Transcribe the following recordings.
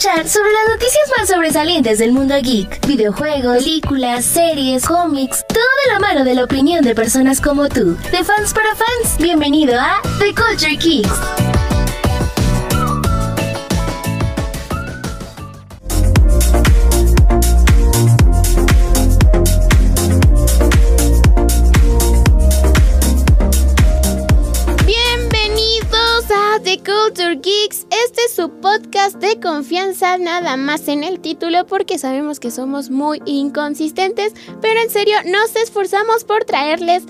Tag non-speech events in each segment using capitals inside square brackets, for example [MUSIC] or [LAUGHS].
sobre las noticias más sobresalientes del mundo geek, videojuegos, películas, series, cómics, todo de la mano de la opinión de personas como tú, de fans para fans. Bienvenido a The Culture Kicks. Su podcast de confianza, nada más en el título, porque sabemos que somos muy inconsistentes, pero en serio nos esforzamos por traerles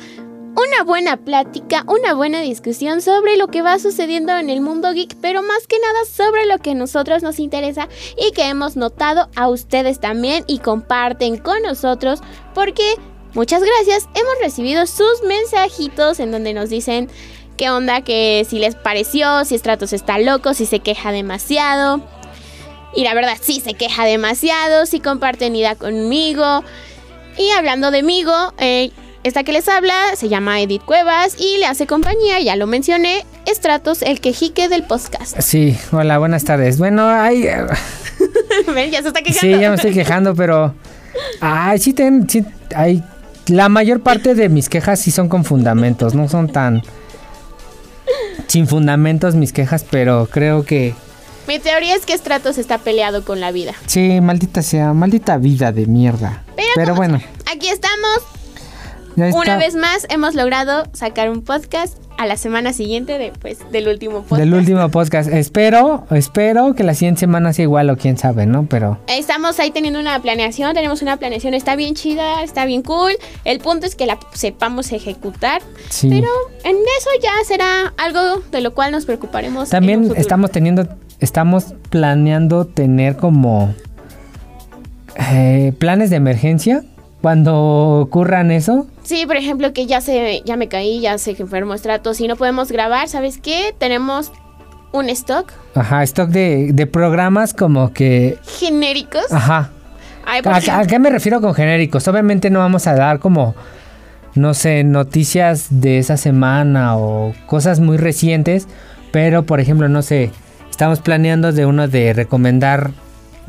una buena plática, una buena discusión sobre lo que va sucediendo en el mundo geek, pero más que nada sobre lo que a nosotros nos interesa y que hemos notado a ustedes también y comparten con nosotros, porque muchas gracias, hemos recibido sus mensajitos en donde nos dicen qué onda, que si les pareció, si Stratos está loco, si se queja demasiado. Y la verdad, sí se queja demasiado, si comparten idea conmigo. Y hablando de Migo, eh, esta que les habla se llama Edith Cuevas y le hace compañía, ya lo mencioné, Stratos, el quejique del podcast. Sí, hola, buenas tardes. Bueno, hay... [LAUGHS] Ven, ya se está quejando. Sí, ya me estoy quejando, pero... Ay, sí, ten, sí, hay... La mayor parte de mis quejas sí son con fundamentos, no son tan sin fundamentos mis quejas, pero creo que... Mi teoría es que Stratos está peleado con la vida. Sí, maldita sea, maldita vida de mierda. Pero, bueno. Aquí estamos. Una vez más hemos logrado sacar un podcast a la semana siguiente de, pues, del último podcast. Del último podcast. Espero, espero que la siguiente semana sea igual o quién sabe, ¿no? Pero... Estamos ahí teniendo una planeación, tenemos una planeación, está bien chida, está bien cool. El punto es que la sepamos ejecutar. Sí. Pero en eso ya será algo de lo cual nos preocuparemos. También estamos teniendo, estamos planeando tener como eh, planes de emergencia cuando ocurran eso. Sí, por ejemplo, que ya se ya me caí, ya se enfermó estratos y no podemos grabar, ¿sabes qué? Tenemos un stock. Ajá, stock de, programas como que... Genéricos. Ajá. ¿A, qué me refiero con genéricos? Obviamente no vamos a dar como, no sé, noticias de esa semana o cosas muy recientes, pero por ejemplo, no sé, estamos planeando de uno de recomendar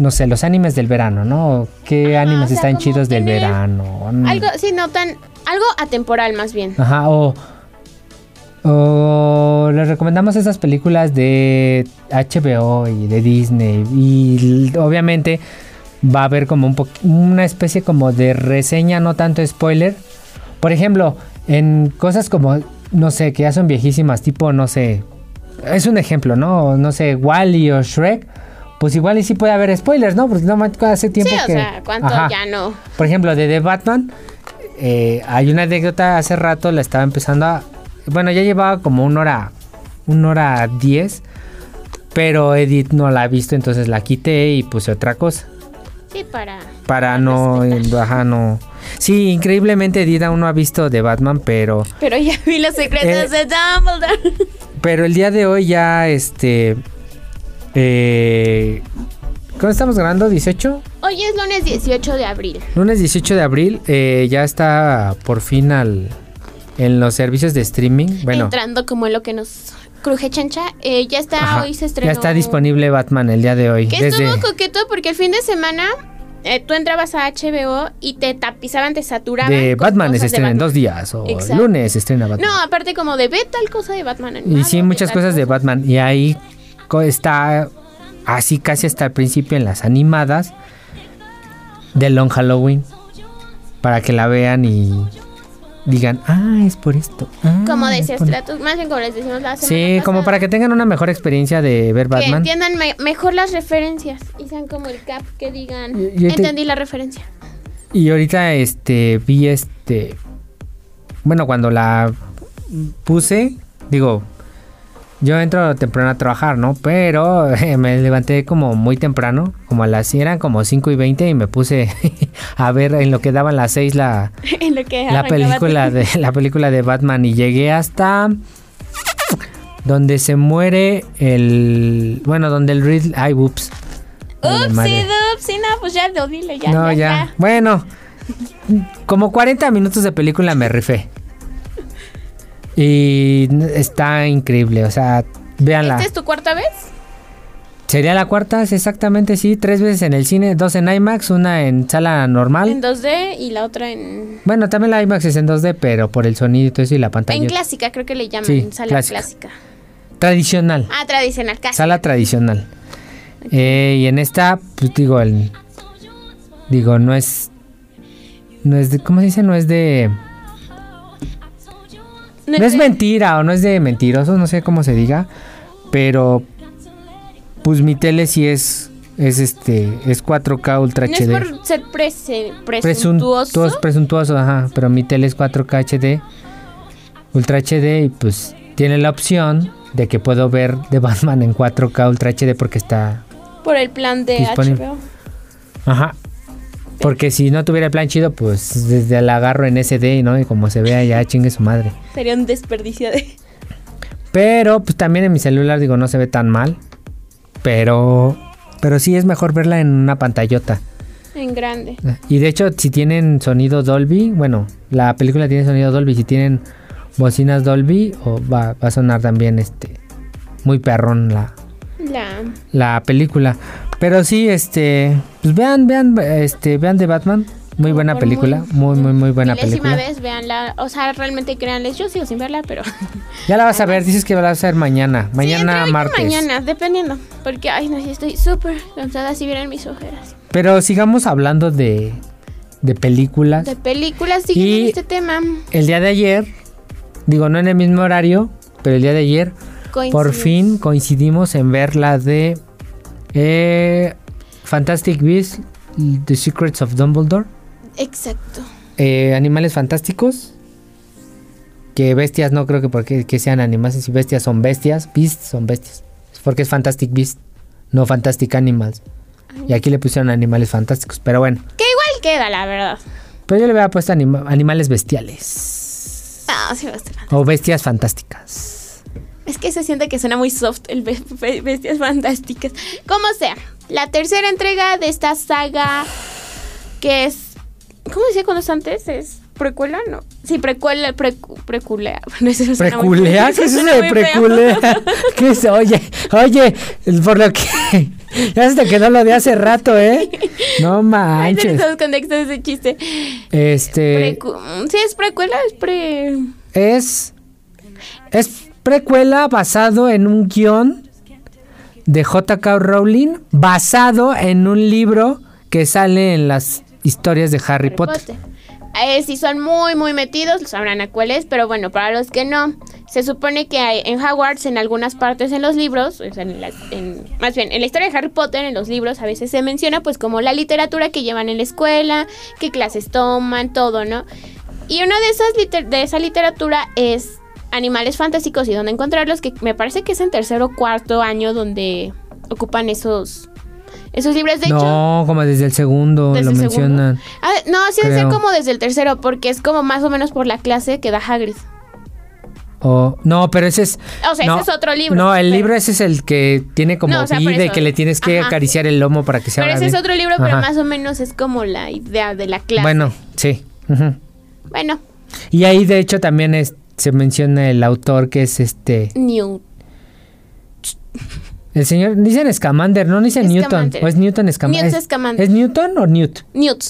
no sé, los animes del verano, ¿no? ¿Qué animes están chidos del verano? Algo, sí, no tan, algo atemporal más bien. Ajá, o, o les recomendamos esas películas de HBO y de Disney y obviamente va a haber como un una especie como de reseña, no tanto spoiler. Por ejemplo, en cosas como, no sé, que ya son viejísimas, tipo, no sé, es un ejemplo, ¿no? No sé, Wally o Shrek pues igual y sí puede haber spoilers, ¿no? Porque no hace tiempo sí, o sea, ¿cuánto ya no? Por ejemplo, de The Batman, eh, hay una anécdota hace rato, la estaba empezando a... Bueno, ya llevaba como una hora, una hora diez, pero Edith no la ha visto, entonces la quité y puse otra cosa. Sí, para... Para no... Ajá, no... Sí, increíblemente Edith aún no ha visto The Batman, pero... Pero ya vi los secretos eh, de Dumbledore. Pero el día de hoy ya, este... Eh, ¿Cuándo estamos grabando? ¿18? Hoy es lunes 18 de abril. Lunes 18 de abril, eh, ya está por fin al, en los servicios de streaming. Bueno, Entrando como en lo que nos cruje chancha, eh, ya está, hoy se estrenó. Ya está disponible Batman el día de hoy. Que estuvo coqueto porque el fin de semana eh, tú entrabas a HBO y te tapizaban, te saturaban. De Batman se estrena en dos días o lunes se estrena Batman. No, aparte como de ve tal cosa de Batman. y sí, muchas cosas de Batman. Y ahí está así casi hasta el principio en las animadas de Long Halloween para que la vean y digan, ah, es por esto. Ah, como decías, más bien como les decimos la semana Sí, como para que tengan una mejor experiencia de ver Batman. Que entiendan mejor las referencias y sean como el cap que digan, entendí la referencia. Y ahorita este vi este bueno, cuando la puse, digo, yo entro temprano a trabajar, ¿no? Pero [LAUGHS] me levanté como muy temprano, como a las eran como 5 y 20 y me puse [LAUGHS] a ver en lo que daban las 6 la, [LAUGHS] la película de la película de Batman y llegué hasta donde se muere el bueno, donde el Reed ay ups. Upsi, upsi, no, pues ya lo dile ya. No, ya. Bueno, como 40 minutos de película me rifé. Y está increíble, o sea, véanla. ¿Esta es tu cuarta vez? Sería la cuarta, exactamente, sí. Tres veces en el cine, dos en IMAX, una en sala normal. En 2D y la otra en... Bueno, también la IMAX es en 2D, pero por el sonido y todo eso y la pantalla. En clásica, creo que le llaman, Sí, sala clásica. clásica. Tradicional. Ah, tradicional, casi. Sala tradicional. Eh, y en esta, pues digo, el, digo, no es, no es de, ¿cómo se dice? No es de, no es mentira o no es de mentirosos, no sé cómo se diga, pero, pues mi tele sí es, es este, es 4K Ultra No es HD. por ser prese- Presun- presuntuoso. es presuntuoso, ajá, pero mi tele es 4K HD, Ultra HD y pues tiene la opción de que puedo ver de Batman en 4K Ultra HD porque está Por el plan de Disponible. HBO. Ajá. Porque si no tuviera el plan chido, pues desde el agarro en SD, ¿no? Y como se vea ya chingue su madre. Sería un desperdicio de... Pero pues también en mi celular digo no se ve tan mal. Pero pero sí es mejor verla en una pantallota. En grande. Y de hecho si tienen sonido Dolby, bueno, la película tiene sonido Dolby, si tienen bocinas Dolby o va, va a sonar también este muy perrón la, La... la película. Pero sí, este, pues vean, vean, este, vean de Batman. Muy buena Por película, muy, muy, muy buena película. vez, véanla. O sea, realmente créanles. Yo sigo sin verla, pero... [LAUGHS] Ya la vas a ver, dices que la vas a ver mañana, Sí, mañana martes. mañana, dependiendo. Porque, ay, no, sí estoy súper cansada si vieran mis ojeras. Pero sigamos hablando de, de películas. De películas, siguen Y- en este tema. El día de ayer, digo, no en el mismo horario, pero el día de ayer, por fin coincidimos en ver la de eh, Fantastic Beasts, The Secrets of Dumbledore. Exacto. Eh, animales fantásticos. Que bestias no creo que porque que sean animales y bestias son bestias. Beasts son bestias. Es porque es Fantastic Beast, no Fantastic Animals. Y aquí le pusieron animales fantásticos. Pero bueno. Que igual queda, la verdad. Pero yo le había puesto anima- animales bestiales. Ah, sí, estar. O bestias fantásticas. Es que se siente que suena muy soft el be- be- Bestias Fantásticas. Como sea, la tercera entrega de esta saga que es... ¿Cómo decía cuando es antes? ¿Es precuela? No. Sí, precuela, precu, preculea. [LAUGHS] No, eso no ¿Qué es eso de preculea? [LAUGHS] ¿Qué es? Oye, oye, por lo que... [LAUGHS] Ya se te quedó lo de hace rato, ¿eh? No manches. contextos ese chiste. Este... Precu- sí, es precuela, es pre... es es precuela basado en un guion de J.K. Rowling basado en un libro que sale en las historias de Harry, Potter. Potter. Eh, si son muy, muy metidos, sabrán a cuál es, pero bueno, para los que no, se supone que hay en Hogwarts, en algunas partes en los libros, o sea, en las- en- más bien, en la historia de Harry Potter, en los libros, a veces se menciona pues como la literatura que llevan en la escuela, qué clases toman, todo, ¿no? Y una de esas de esa literatura es animales fantásticos y dónde encontrarlos, que me parece que es en tercer o cuarto año donde ocupan esos, esos libros. De hecho, no, como desde el segundo ¿Desde lo el segundo? mencionan. Ah, no, sí debe ser como desde el tercero, porque es como más o menos por la clase que da Hagrid. O no, pero ese es O sea, no, ese es otro libro. No, el pero- libro ese es el que tiene como No, o sea, vida y que le tienes que Ajá. acariciar el lomo para que se Pero ese es bien. otro libro, pero Ajá. más o menos es como la idea de la clase. Bueno, sí. ujú. Bueno, Y ahí de hecho también es- se menciona el autor que es este Newt. El señor, dicen Scamander, no dicen Newton. ¿O es Newton Scamander? Newt Scamander. ¿Es Newton o Newt? Newt.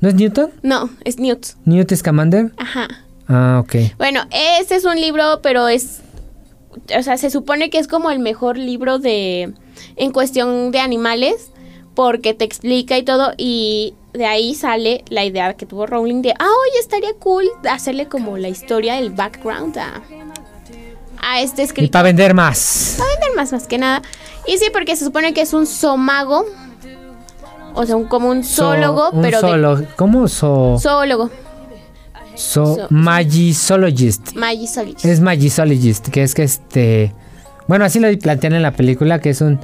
¿No es Newton? No, es Newt. ¿Newt Scamander? Ajá. Ah, ok. Bueno, ese es un libro, pero es. O sea, se supone que es como el mejor libro de. En cuestión de animales, porque te explica y todo, y de ahí sale la idea que tuvo Rowling de. Ah, oye, estaría cool hacerle como la historia, el background a. A este Y escritor. para vender más. Para vender más, más que nada. Y sí, porque se supone que es un zoómago. O sea, un, como un So- zoólogo, un pero zoolo- ¿Cómo so, de. Zoólogo. so- so- Magisologist? Magisologist. Es Magisologist, que es que este... Bueno, así lo plantean en la película, que es un...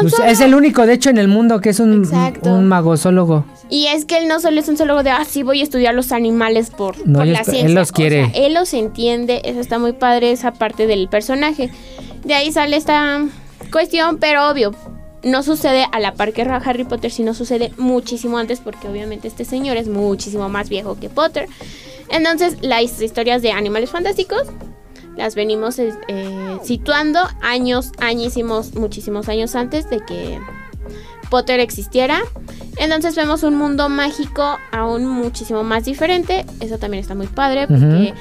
Pues, es el único, de hecho, en el mundo que es un, Exacto. un magosólogo. Y es que él no solo es un zoólogo de, ah, sí, voy a estudiar los animales por, No, por él la está- él ciencia. los quiere. O sea, él los entiende, eso está muy padre, esa parte del personaje. De ahí sale esta cuestión, pero obvio, no sucede a la par que Harry Potter, sino sucede muchísimo antes, porque obviamente este señor es muchísimo más viejo que Potter. Entonces, las historias de animales fantásticos las venimos eh, situando años, añísimos, muchísimos años antes de que Potter existiera. Entonces vemos un mundo mágico aún muchísimo más diferente. Eso también está muy padre porque...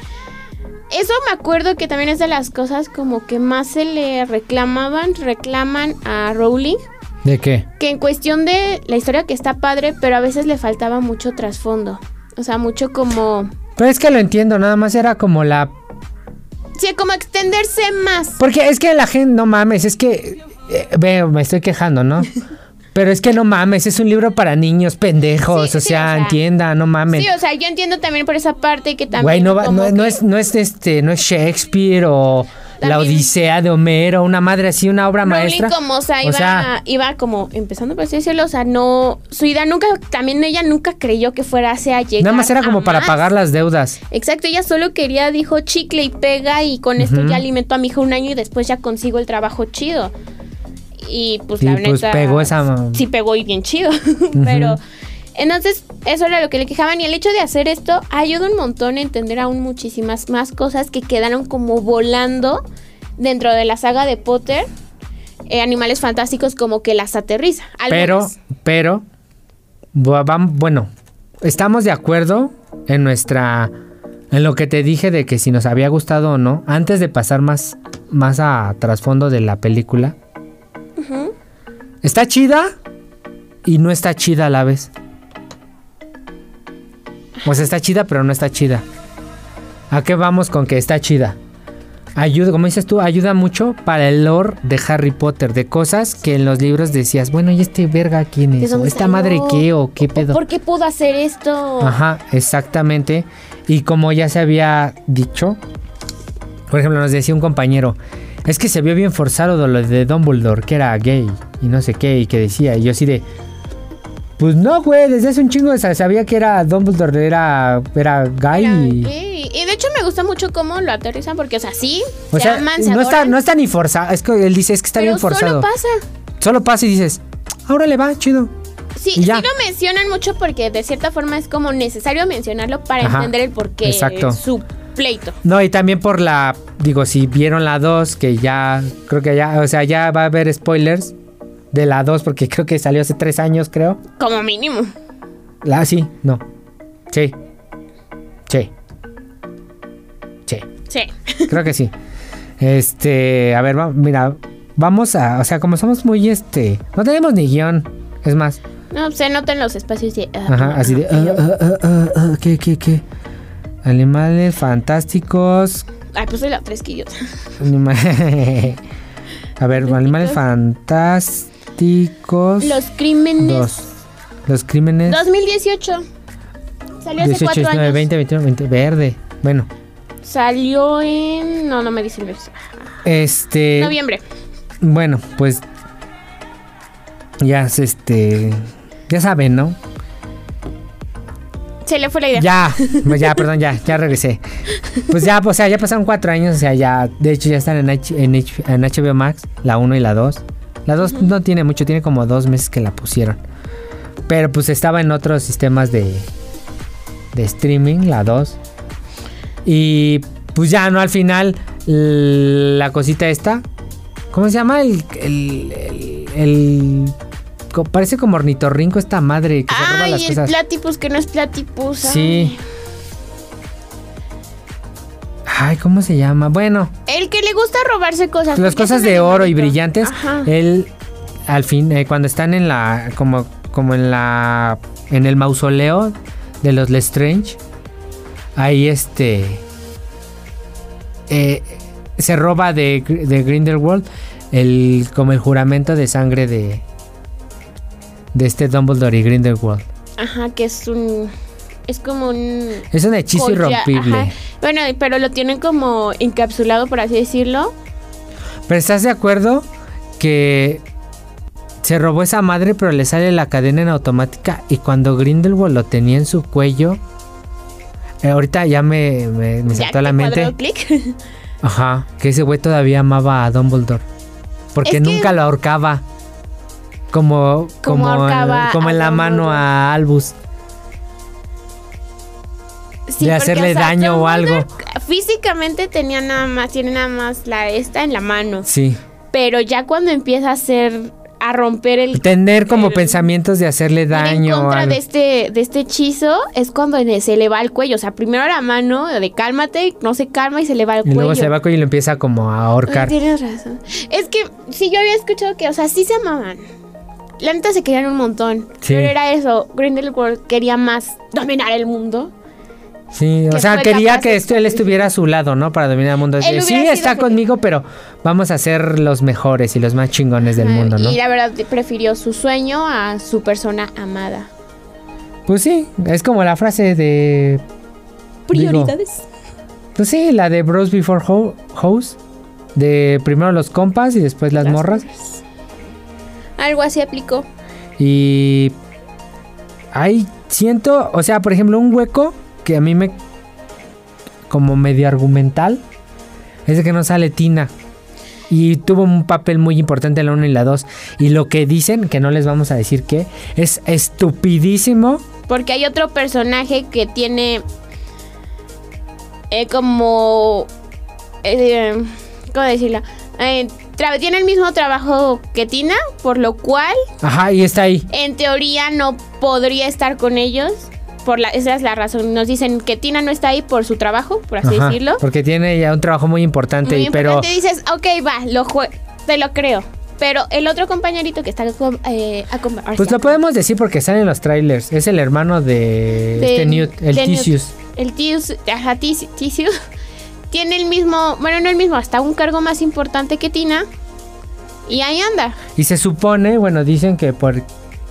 Eso me acuerdo que también es de las cosas como que más se le reclamaban, reclaman a Rowling. ¿De qué? Que en cuestión de la historia que está padre, pero a veces le faltaba mucho trasfondo. O sea, mucho como... Pero es que lo entiendo, nada más era como la... Sí, como extenderse más. Porque es que la gente, no mames, es que... eh, veo, me estoy quejando, ¿no? [LAUGHS] Pero es que no mames, es un libro para niños pendejos, Sí, o, sí, sea, o sea, entienda, no mames. Sí, o sea, yo entiendo también por esa parte que también... Güey, no, va- no, es, no es este, no es Shakespeare o la Odisea de Homero, una madre así, una obra Rowling maestra. como, o sea, O iba, sea- iba como empezando por así decirlo, o sea, no, su idea nunca, también ella nunca creyó que fuera a llegar Nada más era como para más. pagar las deudas. Exacto, ella solo quería, dijo, chicle y pega y con esto ya alimento a mi hija un año y después ya consigo el trabajo chido. Y pues Y, la pues, neta... pegó esa- Sí, pegó y bien chido, [LAUGHS] pero... Entonces, eso era lo que le quejaban y el hecho de hacer esto ayuda un montón a entender aún muchísimas más cosas que quedaron como volando dentro de la saga de Potter. Eh, animales fantásticos como que las aterriza. Pero, Algunas. pero, bueno, estamos de acuerdo en nuestra, en lo que te dije de que si nos había gustado o no, antes de pasar más, más a trasfondo de la película. Está chida y no está chida a la vez. Pues está chida, pero no está chida. ¿A qué vamos con que está chida? Ayuda, como dices tú, ayuda mucho para el lore de Harry Potter, de cosas que en los libros decías, bueno, ¿y este verga quién ¿De es? dónde ¿O esta salió? madre qué o qué pedo? ¿Por qué pudo hacer esto? Ajá, exactamente. Y como ya se había dicho, por ejemplo, nos decía un compañero, es que se vio bien forzado lo de Dumbledore, que era gay y no sé qué, y que decía, y yo así de... Pues no, güey, desde hace un chingo sa- sabía que era Dumbledore, era, era gay. Era y-. Y de hecho me gusta mucho cómo lo aterrizan porque, o sea, sí, o se sea, aman, se no está, no está ni forzado, es que él dice, es que está pero bien forzado. solo pasa. Solo pasa y dices, ahora le va, chido. Sí, Y sí lo mencionan mucho porque de cierta forma es como necesario mencionarlo para Ajá, entender el porqué exacto. su pleito. No, y también por la, digo, si vieron la 2, que ya, creo que ya, o sea, ya va a haber spoilers de la 2, porque creo que salió hace tres años, creo. Como mínimo. La, sí, no. Sí. Sí. Sí. Sí. Creo que sí. Este, a ver, va- mira, vamos a, o sea, como somos muy, este, no tenemos ni guion, es más, No, se notan los espacios de... ah, ajá, así de, ah, ah, ah, ah, ah, ah, ¿qué, qué, qué? Animales fantásticos, Ay, pues soy la tres quillos. Anima- [LAUGHS] A ver, animales fantásticos. Los crímenes... Dos. Los crímenes. 2018. Salió hace 18, cuatro 19, años. 20, 21, 20. Verde. Bueno, Salió en... No, no me dice el mes. este. Noviembre. Bueno, pues. Ya, es este. Ya saben, ¿no? Se le fue la idea. Ya, pues [LAUGHS] ya, perdón, ya, ya regresé. Pues ya, o sea, ya pasaron cuatro años, o sea, ya, de hecho ya están en, H- en, H- en HBO Max, la 1 y la 2. La 2 no tiene mucho, tiene como dos meses que la pusieron. Pero pues estaba en otros sistemas de, de streaming, la 2. Y pues ya, ¿no? Al final, la cosita esta, ¿cómo se llama? El... el, el- parece como ornitorrinco esta madre que se roba las el cosas. platipus que no es platipus. ay. Sí. Ay, ¿cómo se llama? Bueno, El que le gusta robarse cosas. las cosas de oro y brillantes, Ajá. él al fin eh, cuando están en la como como en la en el mausoleo de los Lestrange, ahí este eh, se roba de, de Grindelwald el como el juramento de sangre de de este Dumbledore y Grindelwald. Ajá, que es un. Es como un. Es un hechizo irrompible. ajá. Bueno, pero lo tienen como encapsulado, por así decirlo. Pero ¿estás de acuerdo que se robó esa madre pero le sale la cadena en automática y cuando Grindelwald lo tenía en su cuello, eh, ahorita ya me, me, saltó a la te mente, [LAUGHS] ajá, que ese güey todavía amaba a Dumbledore. Porque Es que- nunca lo ahorcaba. Como, Como como, ahorcaba como en la mano a Albus. Sí, de porque, hacerle o sea, daño o algo. Físicamente tenía nada más, tiene nada más la esta en la mano. Sí. Pero ya cuando empieza a hacer, a romper el Tener como el- pensamientos de hacerle daño. en contra de este, de este hechizo, es cuando se le va el cuello. O sea, primero la mano de cálmate, no se calma y se le va el Y cuello. luego se va y lo empieza como a ahorcar. Tienes razón. Es que sí, yo había escuchado que, o sea, sí se amaban. La neta se querían un montón. Sí. Pero era eso. Grindelwald quería más dominar el mundo. Sí, o sea, quería que esto, él estuviera a su lado, ¿no? Para dominar el mundo. Él sí, está feliz. conmigo, pero vamos a ser los mejores y los más chingones del mundo, ¿no? Y la verdad prefirió su sueño a su persona amada. Pues sí, es como la frase de... Prioridades. Pues sí, la de Bros Before Ho- Hoes. De primero los compas y después las, morras. Algo así aplicó. Y... Ahí siento, o sea, por ejemplo, un hueco que a mí me... Como medio argumental. Es de que no sale Tina. Y tuvo un papel muy importante en la 1 y la 2. Y lo que dicen, que no les vamos a decir qué, es estupidísimo. Porque hay otro personaje que tiene eh, como... eh, ¿Cómo decirlo? Eh, tiene el mismo trabajo que Tina, por lo cual, Ajá, y está ahí. en teoría, no podría estar con ellos. Por la, esa es la razón. Nos dicen que Tina no está ahí por su trabajo, por así Ajá, decirlo. Porque tiene ya un trabajo muy importante. Muy y, pero importante, dices, ok, va, lo jue- te lo creo. Pero el otro compañerito que está eh, o Pues lo podemos decir porque sale en los trailers. Es el hermano de, De- este Newt, el. Tisius. El Tius, ajá, Tis- Tisius [LAUGHS] tiene el mismo, bueno, no el mismo, hasta un cargo más importante que Tina. Y ahí anda. Y se supone, bueno, dicen que por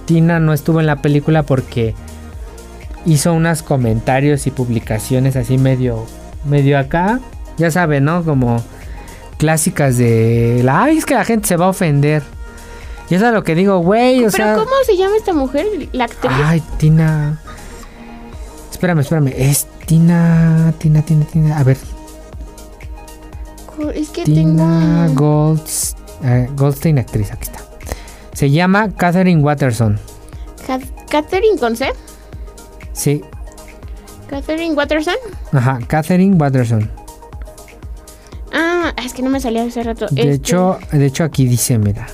Tina no estuvo en la película porque hizo unos comentarios y publicaciones así medio, medio acá. Ya saben, ¿no? Como clásicas de la, ay, es que la gente se va a ofender. Y eso es lo que digo, güey, o Pero sea. ¿cómo se llama esta mujer? La actriz. Ay, Tina. Espérame, espérame. Es Tina, Tina, Tina, Tina. A ver, es que Tina tengo... Golds- eh, Goldstein, actriz, aquí está. Se llama Catherine Watterson. Ca- Catherine con C. Sí, Catherine Watterson. ajá, Catherine Watterson. Ah, es que no me salía hace rato. De Este, hecho, de hecho aquí dice, mira.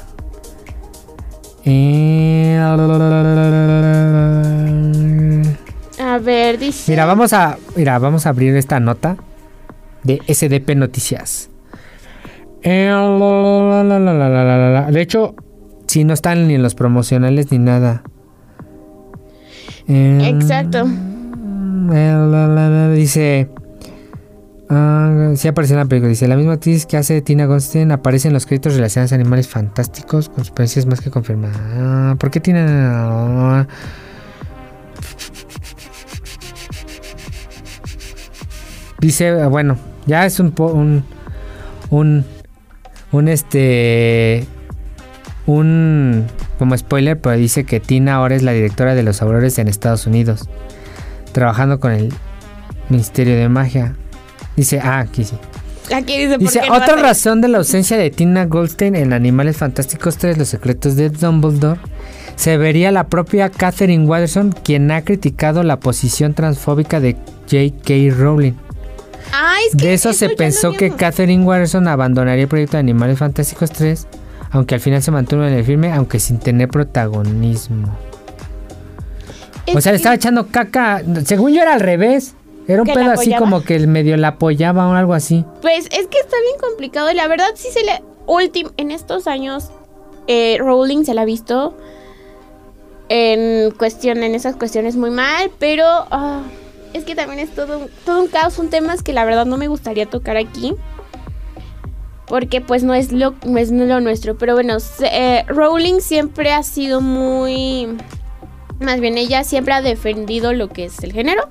Eh, A ver, dice... Mira, vamos a, mira, vamos a abrir esta nota de SDP Noticias. Eh, De hecho, si no están ni en los promocionales ni nada. Exacto. Dice. ah, sí apareció en la película. Dice: La misma actriz que hace Tina Goldstein aparece en los créditos relacionados a animales fantásticos con experiencias más que confirmadas. Ah, ¿Por qué Tina.? Dice, ah, bueno, ya es un un un un este un como spoiler, pero dice que Tina ahora es la directora de los aurores en Estados Unidos, trabajando con el Ministerio de Magia. Dice, ah, aquí sí. Aquí dice, ¿por Dice, qué no otra razón de la ausencia de Tina Goldstein en Animales Fantásticos 3, Los Secretos de Dumbledore, se vería la propia Catherine Watterson, quien ha criticado la posición transfóbica de J.K. Rowling. Ah, es que De eso se pensó que. Catherine Watterson abandonaría el proyecto de Animales Fantásticos 3, aunque al final se mantuvo en el filme, aunque sin tener protagonismo. o sea, le estaba echando caca. Según yo era al revés. Era un ¿Que pedo así como que el medio la apoyaba o algo así. Pues es que está bien complicado y la verdad sí se le... Ultim en estos años, eh, Rowling se la ha visto en cuestión, en esas cuestiones muy mal, pero ah, es que también es todo, un- todo un caos, son temas que la verdad no me gustaría tocar aquí. Porque pues no es lo, no es lo nuestro. Pero bueno, eh, Rowling siempre ha sido muy... Más bien, ella siempre ha defendido lo que es el género.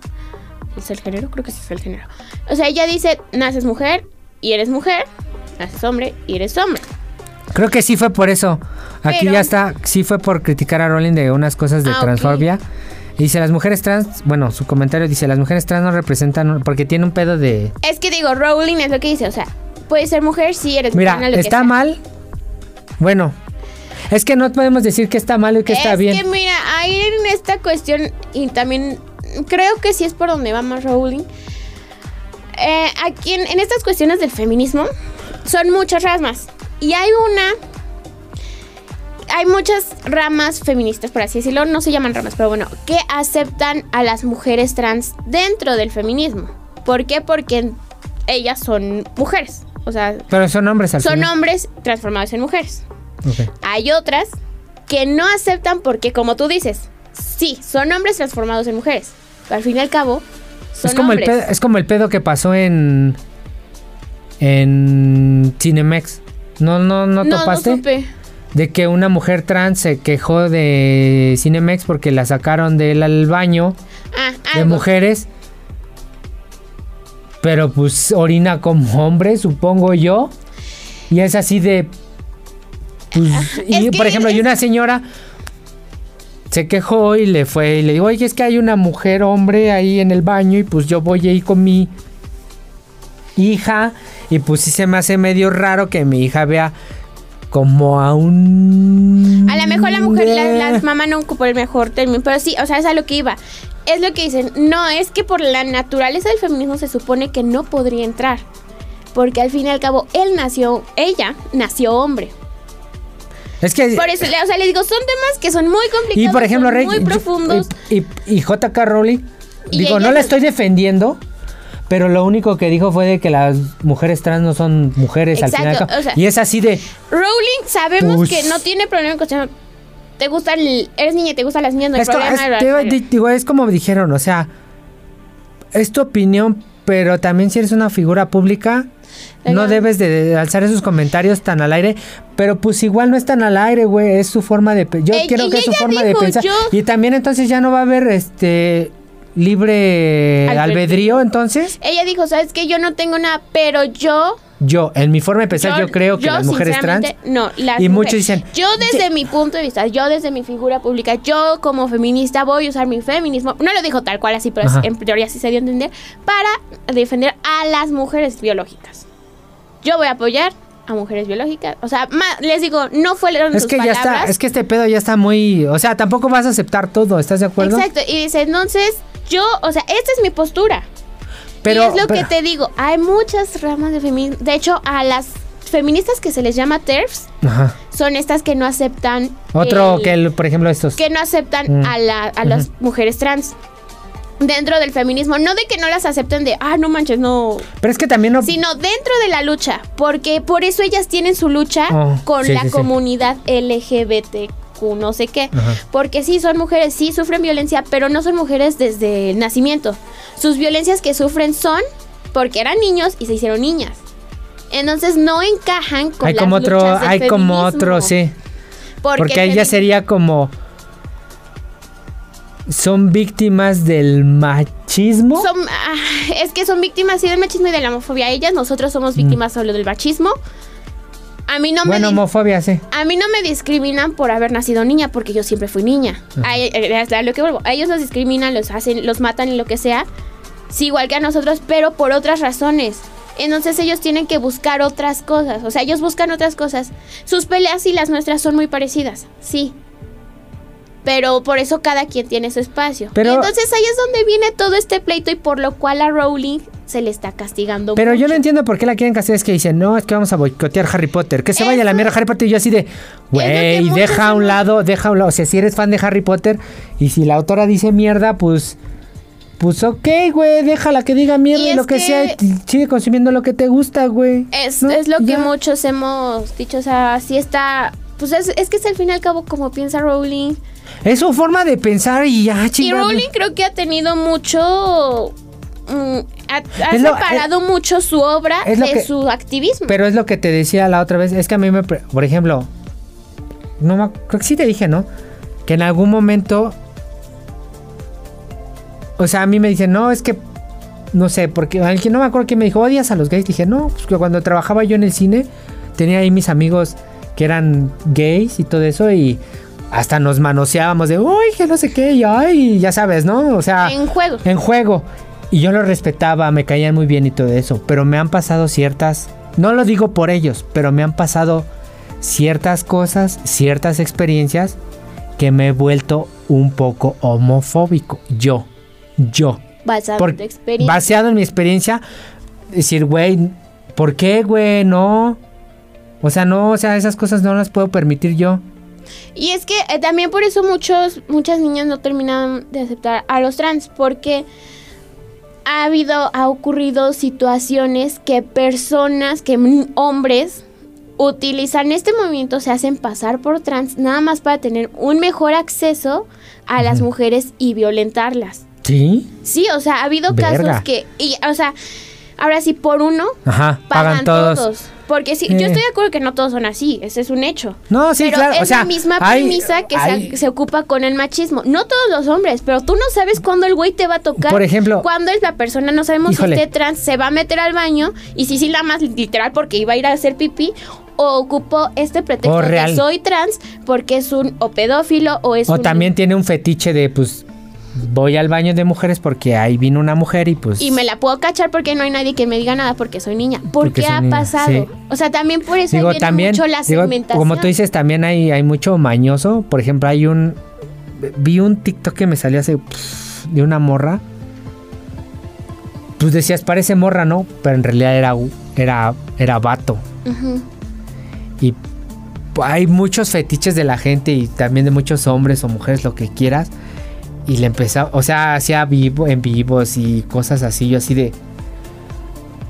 ¿Es el género? Creo que sí es el género. O sea, ella dice, naces mujer y eres mujer. Naces hombre y eres hombre. Creo que sí fue por eso. Aquí Pero- ya está. Sí fue por criticar a Rowling de unas cosas de Ah, transfobia. Dice, las mujeres trans... Bueno, su comentario dice, las mujeres trans no representan... Porque tiene un pedo de... Es que digo, Rowling es lo que dice. O sea, puedes ser mujer si eres Mira, mujer. no está sea. mal. Bueno. Es que no podemos decir que está mal y que está es bien. que mira, ahí en esta cuestión y también creo que sí es por donde va más Rowling. eh, aquí en, en estas cuestiones del feminismo son muchas ramas. Y hay una. Hay muchas ramas feministas, por así decirlo. No se llaman ramas, pero bueno, que aceptan a las mujeres trans dentro del feminismo. ¿Por qué? Porque ellas son mujeres. O sea, Pero son hombres al son final. hombres transformados en mujeres. Hay otras que no aceptan porque, como tú dices, sí, son hombres transformados en mujeres. Pero al fin y al cabo, son Es como, el hombres. pedo, es como el pedo que pasó en. En Cinemex. ¿No, no, no topaste? no supe. de que una mujer trans se quejó de Cinemex porque la sacaron del al baño Ah, de mujeres. Pero pues orina como hombre, supongo yo. Y es así de. Pues, y es que por ejemplo, y es- una señora se quejó y le fue y le digo, oye, es que hay una mujer hombre ahí en el baño y pues yo voy ahí con mi hija y pues sí se me hace medio raro que mi hija vea como a un... A lo mejor la mujer, la, Eh. la mamá no ocupó el mejor término, pero sí, o sea, es a lo que iba. Es lo que dicen, no, es que por la naturaleza del feminismo se supone que no podría entrar. Porque al fin y al cabo, él nació, ella nació hombre. Es que... Por eso, le- o sea, les digo, son temas que son muy complicados, Y por ejemplo, son Rey, muy profundos. Y, y, y JK Rowling, Y digo, no la es- estoy defendiendo, pero lo único que dijo fue de que las mujeres trans no son mujeres al final. Exacto, o sea- y es así de, Rowling sabemos Pues- que no tiene problema con te gustan, eres niña y te gustan las niñas, no hay es, co- problema. es- te digo, es como dijeron, o sea, es tu opinión, pero también si eres una figura pública, no debes de, de alzar esos comentarios tan al aire, pero pues igual no es tan al aire, güey, es su forma de yo quiero que es su forma de pensar yo- y también entonces ya no va a haber este libre Albedrío. albedrío, entonces Ella dijo, sabes que yo no tengo nada, pero yo yo en mi forma de pensar yo, creo que yo las mujeres trans No, las y muchos dicen, Yo desde mi punto de vista, yo desde mi figura pública, yo como feminista voy a usar mi feminismo, no lo dijo tal cual así, pero Ajá. en teoría sí se dio a entender, para defender a las mujeres biológicas. Yo voy a apoyar a mujeres biológicas. O sea, ma- les digo, no fueron es sus que ya está, palabras. es que este pedo ya está muy, o sea, tampoco vas a aceptar todo, ¿estás de acuerdo? Exacto, y dice, entonces, yo, o sea, esta es mi postura. Pero y es lo pero- que te digo, hay muchas ramas de feminismo. De hecho, a las feministas que se les llama TERFs, Ajá. son estas que no aceptan... Otro el- que el- por ejemplo estos que no aceptan Mm. a, la- a las mujeres trans dentro del feminismo. No de que no las acepten de, ah, no manches, no. Pero es que también no Sino dentro de la lucha. Porque por eso ellas tienen su lucha Oh, con sí, la sí, sí. comunidad No sé qué. Ajá. Porque sí, son mujeres, sí sufren violencia, pero no son mujeres desde el nacimiento. Sus violencias que sufren son porque eran niños y se hicieron niñas. Entonces no encajan con hay las como otro, del hay como otro, sí. Porque, el ella sería como son víctimas del machismo. Son, ah, es que son víctimas sí del machismo y de la homofobia. Ellas, nosotros somos víctimas solo del machismo. A mí no bueno, me homofobia, sí. a mí no me discriminan por haber nacido niña, porque yo siempre fui niña. A, eh, hasta lo que vuelvo. A ellos los discriminan, los hacen, los matan y lo que sea. Sí, igual que a nosotros, pero por otras razones. Entonces ellos tienen que buscar otras cosas. O sea, ellos buscan otras cosas. Sus peleas y las nuestras son muy parecidas, sí. Pero por eso cada quien tiene su espacio. Pero- y entonces ahí es donde viene todo este pleito y por lo cual a Rowling se le está castigando Pero yo no entiendo por qué la quieren castigar. Es que dicen, no, es que vamos a boicotear Harry Potter. Que se vaya a la mierda Harry Potter. Y yo así de, güey, deja a un lado, deja a un lado. O sea, si eres fan de Harry Potter y si la autora dice mierda, pues. Pues ok, güey, déjala que diga mierda Y lo que, que- sea. sigue consumiendo lo que te gusta, güey. Es, ¿No? es lo que muchos hemos dicho, o sea, sí está... Pues es, es que es al fin y al cabo como piensa Rowling. Es su forma de pensar y ya, Y chingada. Rowling creo que ha tenido mucho... mm, ha lo- separado mucho su obra es de que- su activismo. Pero es lo que te decía la otra vez. Es que a mí me. Por ejemplo. No me, creo que sí te dije, ¿no? Que en algún momento. O sea, a mí me dicen, no, es que. No sé, porque alguien no me acuerdo que me dijo, odias a los gays. Dije, no, pues que cuando trabajaba yo en el cine, tenía ahí mis amigos que eran gays y todo eso. Y hasta nos manoseábamos de, uy, que no sé qué, y ay, ya sabes, ¿no? O sea en juego. en juego. Y yo lo respetaba, me caían muy bien y todo eso. Pero me han pasado ciertas. No lo digo por ellos, pero me han pasado ciertas cosas, ciertas experiencias que me he vuelto un poco homofóbico. Yo. Yo. Basado Por- en tu experiencia. Baseado en mi experiencia. decir, güey, ¿por qué, güey? No. O sea, no, o sea, esas cosas no las puedo permitir yo. Y es que eh, también por eso muchos, muchas niñas no terminan de aceptar a los trans, porque ha habido, ha ocurrido situaciones que personas, que hombres utilizan este movimiento, se hacen pasar por trans, nada más para tener un mejor acceso a las mujeres y violentarlas. ¿Sí? Sí, o sea, ha habido Verga. casos que, y, o sea, ahora sí, por uno, Ajá, pagan, pagan, todos. todos. Porque sí, Eh. yo estoy de acuerdo que no todos son así, ese es un hecho. No, sí, pero claro. es o sea, la misma hay- premisa que se- hay- se, ocupa con el machismo. No todos los hombres, pero tú no sabes cuándo el güey te va a tocar. Por ejemplo- cuándo es la persona, no sabemos Híjole. si esté trans, se va a meter al baño y si sí la más literal porque iba a ir a hacer pipí. O ocupó este pretexto de soy trans porque es un o pedófilo o es O un- también tiene un fetiche de, pues, voy al baño de mujeres porque ahí vino una mujer y pues... y me la puedo cachar porque no hay nadie que me diga nada porque soy niña. ¿Por Porque qué ha niña, pasado? sí. O sea, también por eso Digo, viene también, mucho la digo, segmentación. como tú dices, también hay, hay mucho mañoso. Por ejemplo, hay un... Vi un TikTok que me salió hace... pff, de una morra. Pues decías, parece morra, ¿no? Pero en realidad era, era, era vato. Y hay muchos fetiches de la gente y también de muchos hombres o mujeres, lo que quieras. Y le empezaba, o sea, hacía vivo, en vivos y cosas así, yo así de...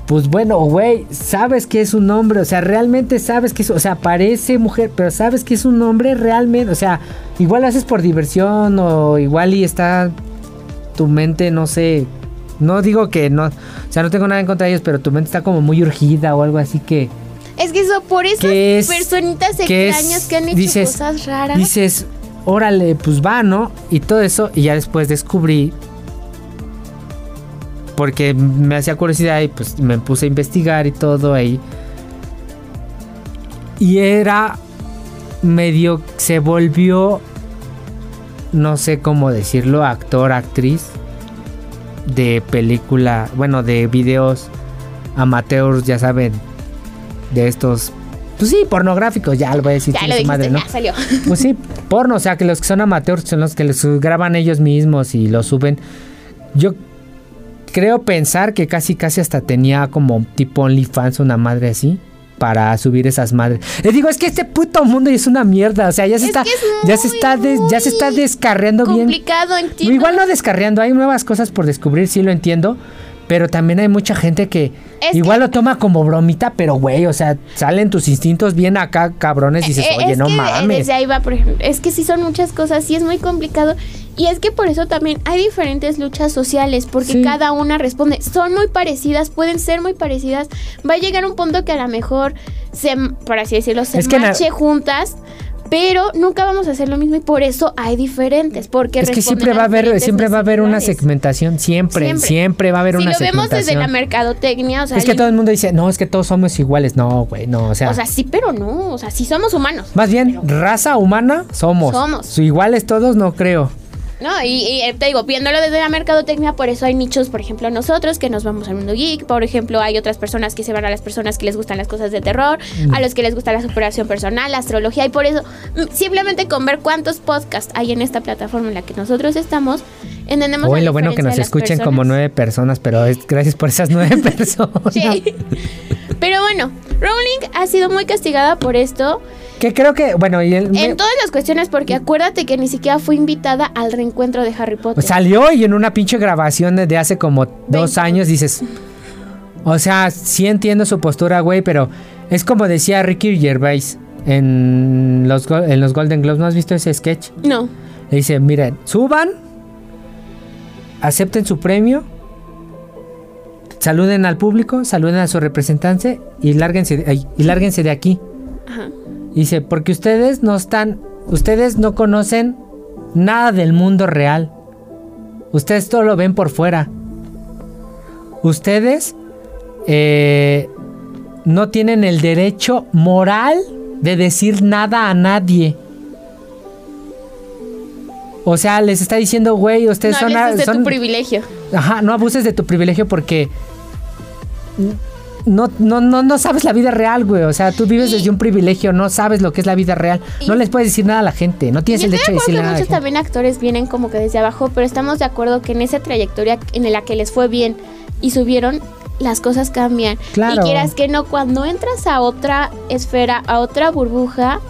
Pues bueno, güey, sabes que es un hombre, o sea, realmente sabes que es, o sea, parece mujer, pero sabes que es un hombre realmente, o sea, igual lo haces por diversión o igual y está tu mente, no sé, no digo que no, o sea, no tengo nada en contra de ellos, pero tu mente está como muy urgida o algo así que... Es que eso, por esas ¿Qué es- personitas qué es- extrañas que han hecho dices- cosas raras. dices, órale, pues va, ¿no? Y todo eso, y ya después descubrí, porque me hacía curiosidad y pues me puse a investigar y todo ahí. Y era medio, se volvió, no sé cómo decirlo, actor, actriz de película, bueno, de videos amateurs, ya saben, de estos, pues sí, pornográficos, ya lo voy a decir, ya chingue lo su dijiste, madre, ¿no? ya salió. [LAUGHS] Pues sí, porno, o sea, que los que son amateurs son los que los graban ellos mismos y lo suben. Yo creo pensar que casi casi hasta tenía como tipo OnlyFans una madre así para subir esas madres. Le digo, es que este puto mundo es una mierda, o sea, ya se Es está es ya se muy, está ya se está muy descarriando bien. Complicado, entiendo. Igual no descarriando, hay nuevas cosas por descubrir, sí lo entiendo, pero también hay mucha gente que Es igual que- lo toma como bromita, pero güey, o sea, salen tus instintos bien acá cabrones y dices, Eh, "Oye, es no que mames." Desde ahí va, por ejemplo. Es que sí son muchas cosas, sí es muy complicado. Y es que por eso también hay diferentes luchas sociales, porque Sí. cada una responde. Son muy parecidas, pueden ser muy parecidas. Va a llegar un punto que a lo mejor se, por así decirlo, se Es que marche juntas. Pero nunca vamos a hacer lo mismo y por eso hay diferentes. Porque Es que siempre va a haber, siempre va a haber una segmentación, siempre, siempre, Siempre. va a haber Si una lo vemos desde segmentación. la mercadotecnia, o sea, es que todo el mundo dice, no, es que todos somos iguales. No, güey, no, o sea, o sea, sí, pero no. O sea, sí somos humanos. más bien, raza humana somos. Somos. Iguales todos, no creo. No, y, y, eh, te digo, viéndolo desde la mercadotecnia, por eso hay nichos, por ejemplo, nosotros que nos vamos al mundo geek, por ejemplo, hay otras personas que se van a las personas que les gustan las cosas de terror, Mm. a los que les gusta la superación personal, la astrología, y por eso, mm, simplemente con ver cuántos podcasts hay en esta plataforma en la que nosotros estamos, entendemos Hoy lo bueno que nos escuchen como nueve personas, pero es gracias por esas nueve [LAUGHS] personas. Sí. [LAUGHS] Pero bueno, Rowling ha sido muy castigada por esto Que creo que, bueno, y el, en todas las cuestiones, porque acuérdate que ni siquiera fue invitada al reencuentro de Harry Potter. salió y en una pinche grabación de hace como dos años dices, o sea, sí entiendo su postura, güey, pero es como decía Ricky Gervais en los, en los Golden Globes, ¿no has visto ese sketch? no. Le dice, miren, suban, acepten su premio, saluden al público, saluden a su representante y lárguense, de- ay, y lárguense de aquí. Ajá. Dice, porque ustedes no están, ustedes no conocen nada del mundo real. Ustedes todo lo ven por fuera. Ustedes eh, no tienen el derecho moral de decir nada a nadie. O sea, les está diciendo, güey, ustedes no son... hables de son- tu privilegio. Ajá, no abuses de tu privilegio porque no, no, no, no sabes la vida real, güey. O sea, tú vives Y- desde un privilegio, no sabes lo que es la vida real. Y- no les puedes decir nada a la gente, no tienes el derecho de de acuerdo decirle que nada a la muchos gente. también actores vienen como que desde abajo, pero estamos de acuerdo que en esa trayectoria en la que les fue bien y subieron, las cosas cambian. Claro. Y quieras que no, cuando entras a otra esfera, a otra burbuja,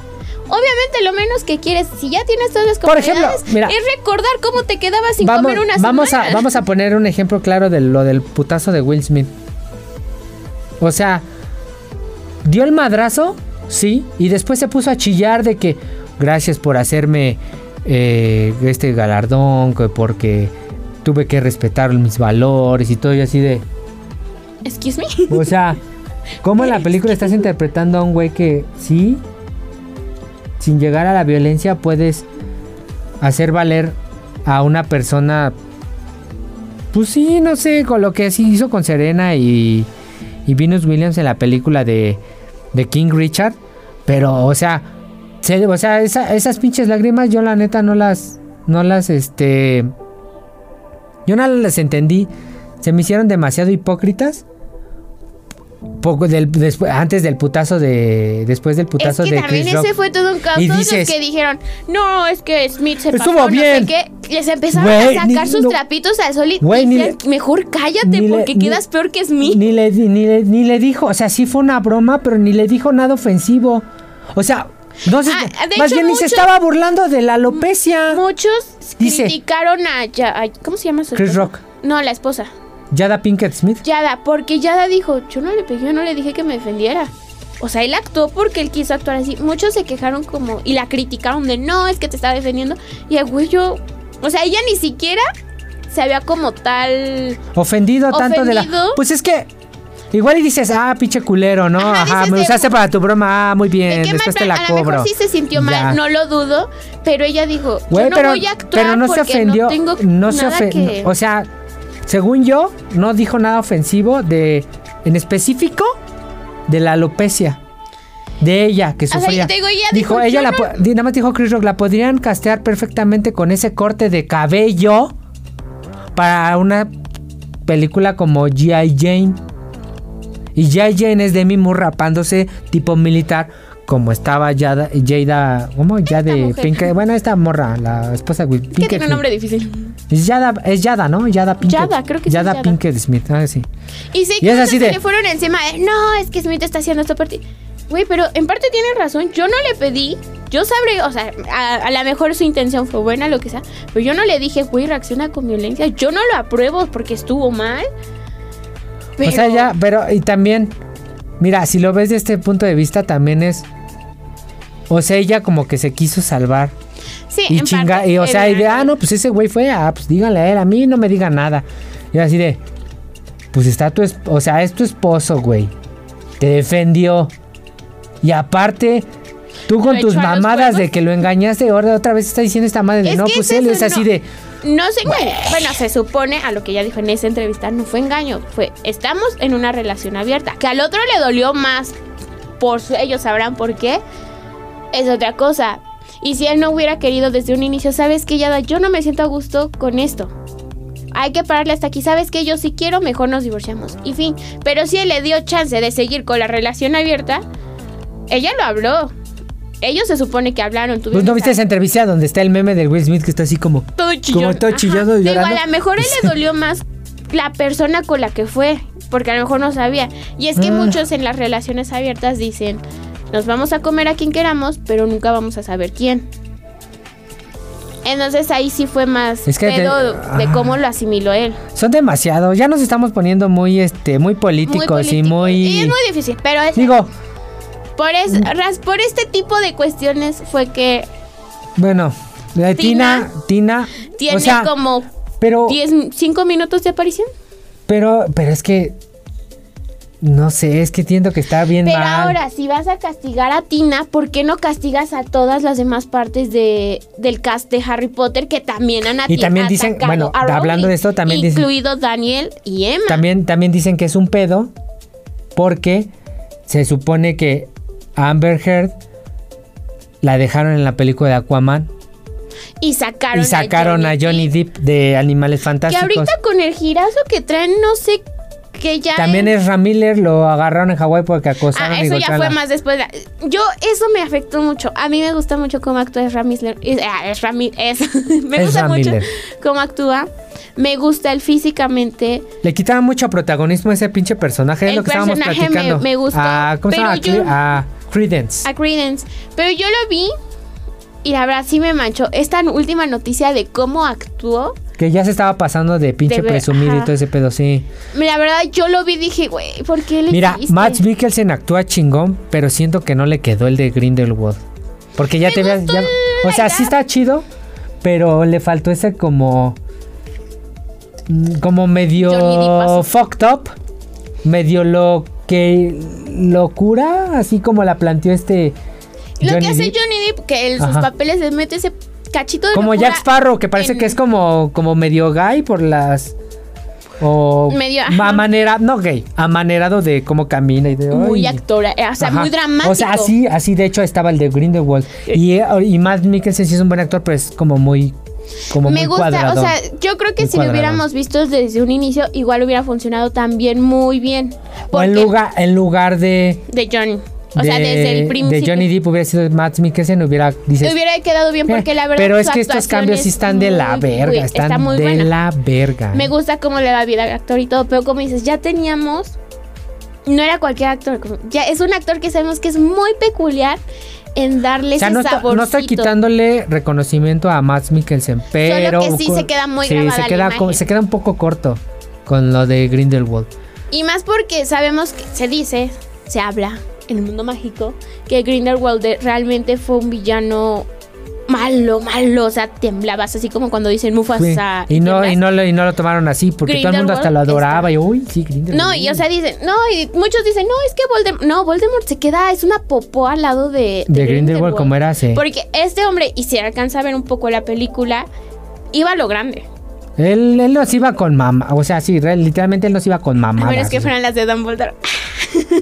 obviamente lo menos que quieres, si ya tienes todas las Por ejemplo, comodidades, es recordar cómo te quedabas sin vamos, comer una vamos semana. a vamos a poner un ejemplo claro de lo del putazo de Will Smith. O sea, dio el madrazo, sí, y después se puso a chillar de que gracias por hacerme eh, este galardón, que porque tuve que respetar mis valores y todo y así de, Excuse me. o sea, ¿cómo en la película estás interpretando a un güey que sí, sin llegar a la violencia, puedes hacer valer a una persona, pues sí, no sé, con lo que sí hizo con Serena y, y Venus Williams en la película de, de King Richard? Pero, o sea, se- o sea esa- esas pinches lágrimas yo la neta no las, no las, este, yo no las entendí. Se me hicieron demasiado hipócritas. Poco del, después, antes del putazo de. Después del Es putazo que de también Chris Rock. ese fue todo un caos. Y dices- los que dijeron, no, es que Smith se Estuvo pasó, bien. no sé qué. Les empezaron a ni- sacar sus no. trapitos al sol y decían, mejor cállate le- porque ni- quedas peor que Smith. Ni le, ni, le, ni le dijo, o sea, sí fue una broma, pero ni le dijo nada ofensivo. O sea, Ah, más hecho, bien ni se estaba burlando de la alopecia. Muchos Dice- criticaron a, a- ¿Cómo se llama su Chris esposa? Rock. No, la esposa. Yada Pinkett Smith. Yada, porque Yada dijo, yo no le pegué, yo no le dije que me defendiera. O sea, él actuó porque él quiso actuar así. Muchos se quejaron como y la criticaron de no, es que te estaba defendiendo. Y el güey yo, o sea, ella ni siquiera se había como tal Ofendido, tanto de la. Pues es que. Igual y dices, ah, pinche culero, ¿no? Ajá, me de- usaste para tu broma, ah, muy bien, después te la a lo cobro. mejor sí se sintió mal, Ya. no lo dudo, pero ella dijo, Güey, yo no pero, voy a actuar pero no se ofendió. no tengo no se nada ofendió. que... O sea, según yo, no dijo nada ofensivo de. En específico, de la alopecia. De ella, que sea, sufría. yo te digo, ella dijo, dijo, ella la no- nada más dijo Chris Rock, la podrían castear perfectamente con ese corte de cabello para una película como G.I. Jane. Y G.I. Jane es Demi Moore rapándose tipo militar, como estaba Jada, Jada ¿cómo? Ya de. Pinkett, bueno, esta morra, la esposa de que Pinkett tiene un nombre difícil. Es Yada, es Yada, ¿no? Yada Pinkett. Yada, creo que sí es Yada Yada. Pinkett Smith, ah, sí. Y sí, Y es que así se de- le fueron encima de, no, es que Smith está haciendo esto por ti. Güey, pero en parte tiene razón, yo no le pedí, yo sabré, o sea, a, a lo mejor su intención fue buena, lo que sea, pero yo no le dije, güey, reacciona con violencia, yo no lo apruebo porque estuvo mal. O sea, ya, pero y también, mira, si lo ves de este punto de vista, también es. O sea, ella como que se quiso salvar. Sí, Y en chinga, parte y o sea, y de, ah, no, pues ese güey fue, ah, pues díganle a él, a mí no me diga nada. Y así de, pues está tu, o sea, es tu esposo, güey. Te defendió. Y aparte, tú con tus mamadas de que lo engañaste, ahora otra vez está diciendo esta madre de, Es no, pues es él eso, es así no. de, No se engañó. Bueno, se supone a lo que ella dijo en esa entrevista, no fue engaño, fue estamos en una relación abierta. Que al otro le dolió más, por su- ellos sabrán por qué, es otra cosa. Y si él no hubiera querido desde un inicio, sabes que ya yo no me siento a gusto con esto. Hay que pararle hasta aquí. ¿Sabes que Yo si quiero, mejor nos divorciamos. Y fin. Pero si él le dio chance de seguir con la relación abierta, ella lo habló. Ellos se supone que hablaron. pues no viste esa entrevista donde está el meme de Will Smith que está así como, todo chillón. Como todo chillado y Digo, a lo mejor [LAUGHS] él le dolió más la persona con la que fue, porque a lo mejor no sabía. Y es que Ah. muchos en las relaciones abiertas dicen, nos vamos a comer a quien queramos, pero nunca vamos a saber quién. Entonces ahí sí fue más Es que te- pedo de ah. cómo lo asimiló él. son demasiado, ya nos estamos poniendo muy, este, muy políticos y político. muy... Y es muy difícil, pero es- Digo, por, es- ras- por este tipo de cuestiones fue que bueno, la Tina, Tina, tiene o sea, como pero, 10, 5 minutos de aparición. pero, pero es que, no sé, es que entiendo que está bien Pero mal. ahora, si vas a castigar a Tina, ¿por qué no castigas a todas las demás partes de, del cast de Harry Potter que también han Y también dicen- bueno, a Rowling, hablando de esto, también dicen- incluido Daniel y Emma. También, también dicen que es un pedo porque se supone que Amber Heard la dejaron en la película de Aquaman y sacaron, y sacaron a Johnny, Depp de Animales Que Fantásticos. ahorita con el girazo que traen, no sé porque ya. También es es Miller, lo agarraron en Hawái porque acosaron Ah, y eso ya fue más después. Yo, eso me afectó mucho. A mí me gusta mucho cómo actúa Ezra Miller. Es, [LAUGHS] ah, Mi- es- me gusta mucho cómo actúa. Me gusta él físicamente. Le quitaban mucho protagonismo a ese pinche personaje, es El lo que estábamos personaje me- platicando. me gustó, A, ¿Cómo se pero llama? yo- A Credence. A Credence. Pero yo lo vi. Y la verdad sí me manchó. Esta última noticia de cómo actuó. Que ya se estaba pasando de pinche De presumido y todo ese pedo, sí. La verdad, yo lo vi y dije, güey, ¿por qué le Mira, hiciste? Matt Mikkelsen actúa chingón, pero siento que no le quedó el de Grindelwald. Porque ya Me te veas. ya- o sea, sí está chido, pero le faltó ese como. mm, Como medio fucked up. Medio lo que. Locura, así como la planteó este. Lo que hace. Johnny Depp, que en sus papeles le mete ese cachito de Como Jack Sparrow, que parece en- que es como, como medio gay por las. O. Medio, no gay, amanerado de cómo camina y de. Muy actora, eh, o sea, Ajá. muy dramático. O sea, así, así de hecho estaba el de Grindelwald. Y, eh, y Matt Mikkelsen sí es un buen actor, pero es como muy. Como me muy gusta, cuadrado. o sea, yo creo que si lo cuadrado. hubiéramos visto desde un inicio, igual hubiera funcionado también muy bien. o en lugar, en lugar de. de Johnny. O de, sea, desde el principio. de Johnny Depp hubiera sido Matt Mikkelsen, hubiera. Dices, Hubiera quedado bien porque "Eh", la verdad. Pero es que estos cambios sí es están de la verga. están está muy de buena. la verga. Me gusta cómo le da vida al actor y todo, pero como dices, ya teníamos. No era cualquier actor. Ya es un actor que sabemos que es muy peculiar en darle O sea, ese no, saborcito. no estoy quitándole reconocimiento a Matt Mikkelsen, pero. que sí se queda muy sí, grabada se queda, imagen. se queda un poco corto con lo de Grindelwald. Y más porque sabemos que se dice, se habla el mundo mágico, que Grindelwald de- realmente fue un villano malo, malo. O sea, temblabas así como cuando dicen Sí. Mufasa. Y no, y no lo, y no lo tomaron así, porque todo el mundo hasta lo adoraba. Y uy, sí, Grindelwald. No, y o sea, dicen, no, y muchos dicen, no, es que Voldemort, no, Voldemort se queda, es una popó al lado de, de Grindelwald, como era sí. Porque este hombre, y si alcanza a ver un poco la película, iba a lo grande. Él, él nos iba con mamá. O sea, sí, literalmente él nos iba con mamá. A menos que fueran las de Dumbledore. [LAUGHS]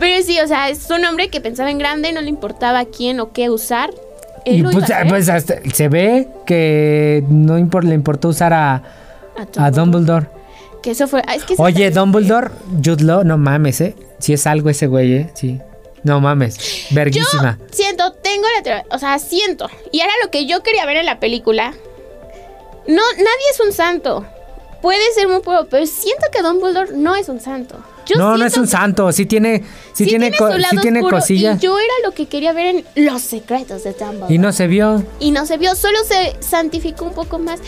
Pero sí, o sea, es un hombre que pensaba en grande, no le importaba quién o qué usar. Él Y lo pues, iba a hacer. pues, hasta- se ve que no impor- le importó usar a, A a Dumbledore. Que eso fue. ah, Es que Oye, Dumbledore, Jude Law, no mames, ¿eh? Si es algo ese güey, ¿eh? Sí. No mames. Yo Verguísima. siento, tengo la teoría, o sea, siento. Y era lo que yo quería ver en la película. No, nadie es un santo. Puede ser muy pueblo, pero siento que Dumbledore no es un santo. Yo no, no es un santo. Sí tiene, sí, sí tiene, su sí tiene oscuro, cosillas. Y yo era lo que quería ver en Los secretos de Dumbledore. Y no se vio. Y no se vio, solo se santificó un poco más.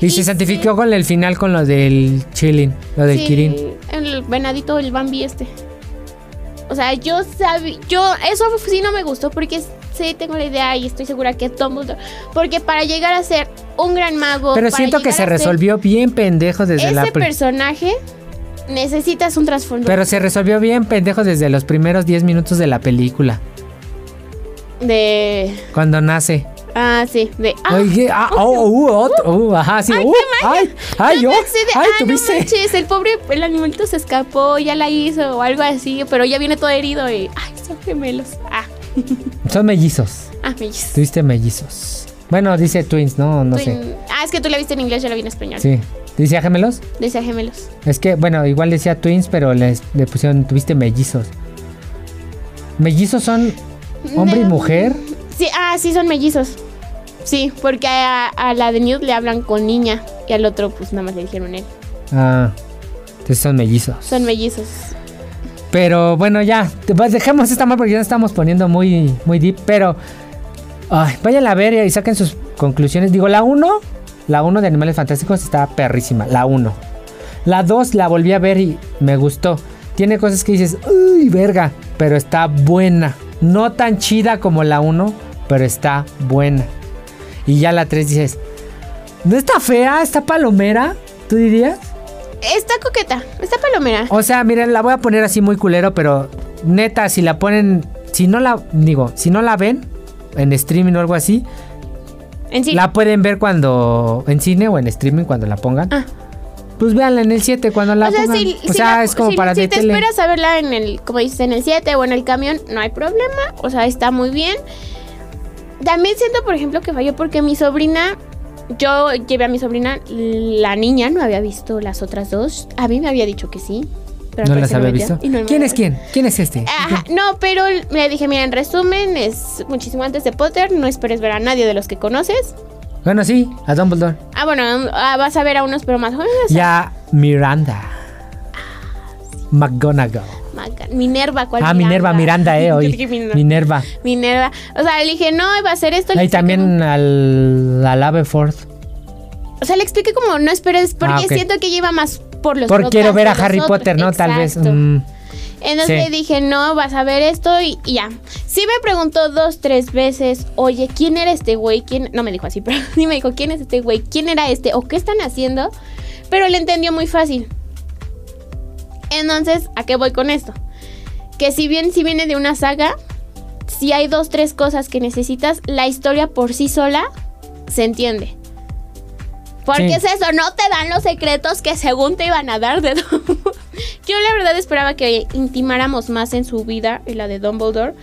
Y, Y se santificó con el final con lo del chilling, lo del Sí, Kirin. El venadito, el Bambi este. O sea, yo sabía, yo, eso sí no me gustó porque sí tengo la idea y estoy segura que es Dumbledore. Porque para llegar a ser un gran mago. Pero siento que se resolvió bien pendejo desde Ese la pri- personaje necesitas un trasfondo Pero se resolvió bien pendejo desde los primeros 10 minutos de la película. de. Cuando nace. Ah, sí, de. Ah, Oye, ah, oh, [LAUGHS] uh, otro, uh, ajá, sí, Ay, uh, qué. Ay, ay, yo pensé de, ay, ah, no manches, el pobre, el animalito se escapó, ya la hizo o algo así, pero ya viene todo herido y. Ay, son gemelos. Ah, [LAUGHS] Son mellizos, ah, mellizos. tuviste mellizos. Bueno, dice twins, no, no sé. Ah, es que tú la viste en inglés, yo la vi en español. Sí. ¿Decía gemelos? Decía gemelos. Es que, bueno, igual decía twins, pero les, le pusieron, tuviste mellizos. ¿Mellizos son hombre y mujer? Sí, ah, sí, son mellizos. Sí, porque a, a la de Newt le hablan con niña y al otro, pues nada más le dijeron él. Ah, entonces son mellizos. Son mellizos. Pero bueno, ya, pues, dejemos esta mal porque ya nos estamos poniendo muy, muy deep. Pero ay, vayan a ver y saquen sus conclusiones. Digo, la 1, la 1 de Animales Fantásticos está perrísima, la 1. La 2 la volví a ver y me gustó. Tiene cosas que dices, uy, verga, pero está buena. No tan chida como la 1, pero está buena. Y ya la 3 dices, no está fea, está palomera, ¿tú dirías? Está coqueta, está palomera. O sea, miren, la voy a poner así muy culero, pero neta, si la ponen, si no la, digo, si no la ven en streaming o algo así, En la pueden ver cuando, en cine o en streaming cuando la pongan. Ah. Pues véanla en el 7 cuando la o sea, pongan. si, o si sea, la- es como si- para si de te tele. esperas a verla en el, como dices, en el 7 o en el camión, no hay problema. O sea, está muy bien. También siento, por ejemplo, que falló porque mi sobrina yo llevé a mi sobrina, la niña no había visto las otras dos. A mí me había dicho que sí. Pero ¿No las había visto? no ¿Quién es quién? ¿Quién es este? Ajá, no, pero le dije, mira, en resumen, es muchísimo antes de Potter, no esperes ver a nadie de los que conoces. Bueno, sí, a Dumbledore. Ah, bueno, ah, vas a ver a unos, pero más jóvenes. Ya Miranda. McGonagall. Minerva, ¿cuál Ah, Minerva, Miranda, eh, [LAUGHS] hoy. Minerva. Minerva. O sea, le dije, no, va a ser esto. expliqué también al, al como- O sea, le expliqué como, no esperes, porque Ah, siento que lleva más por los Porque quiero ver a Harry otros. Potter, ¿no? Tal vez. Mm, Entonces Sí. le dije, no, vas a ver esto y, y ya. Sí me preguntó dos, tres veces, oye, ¿quién era este güey? ¿Quién? No me dijo así, [LAUGHS] pero sí me dijo, ¿quién es este güey? ¿Quién era este? ¿O qué están haciendo? Pero le entendió muy fácil. Entonces, ¿a qué voy con esto? Que si bien si viene de una saga, si hay dos, tres cosas que necesitas, la historia por sí sola se entiende. Porque Sí. es eso, no te dan los secretos que según te iban a dar de [LAUGHS] Dumbledore. Yo la verdad esperaba que intimáramos más en su vida, en la de Dumbledore.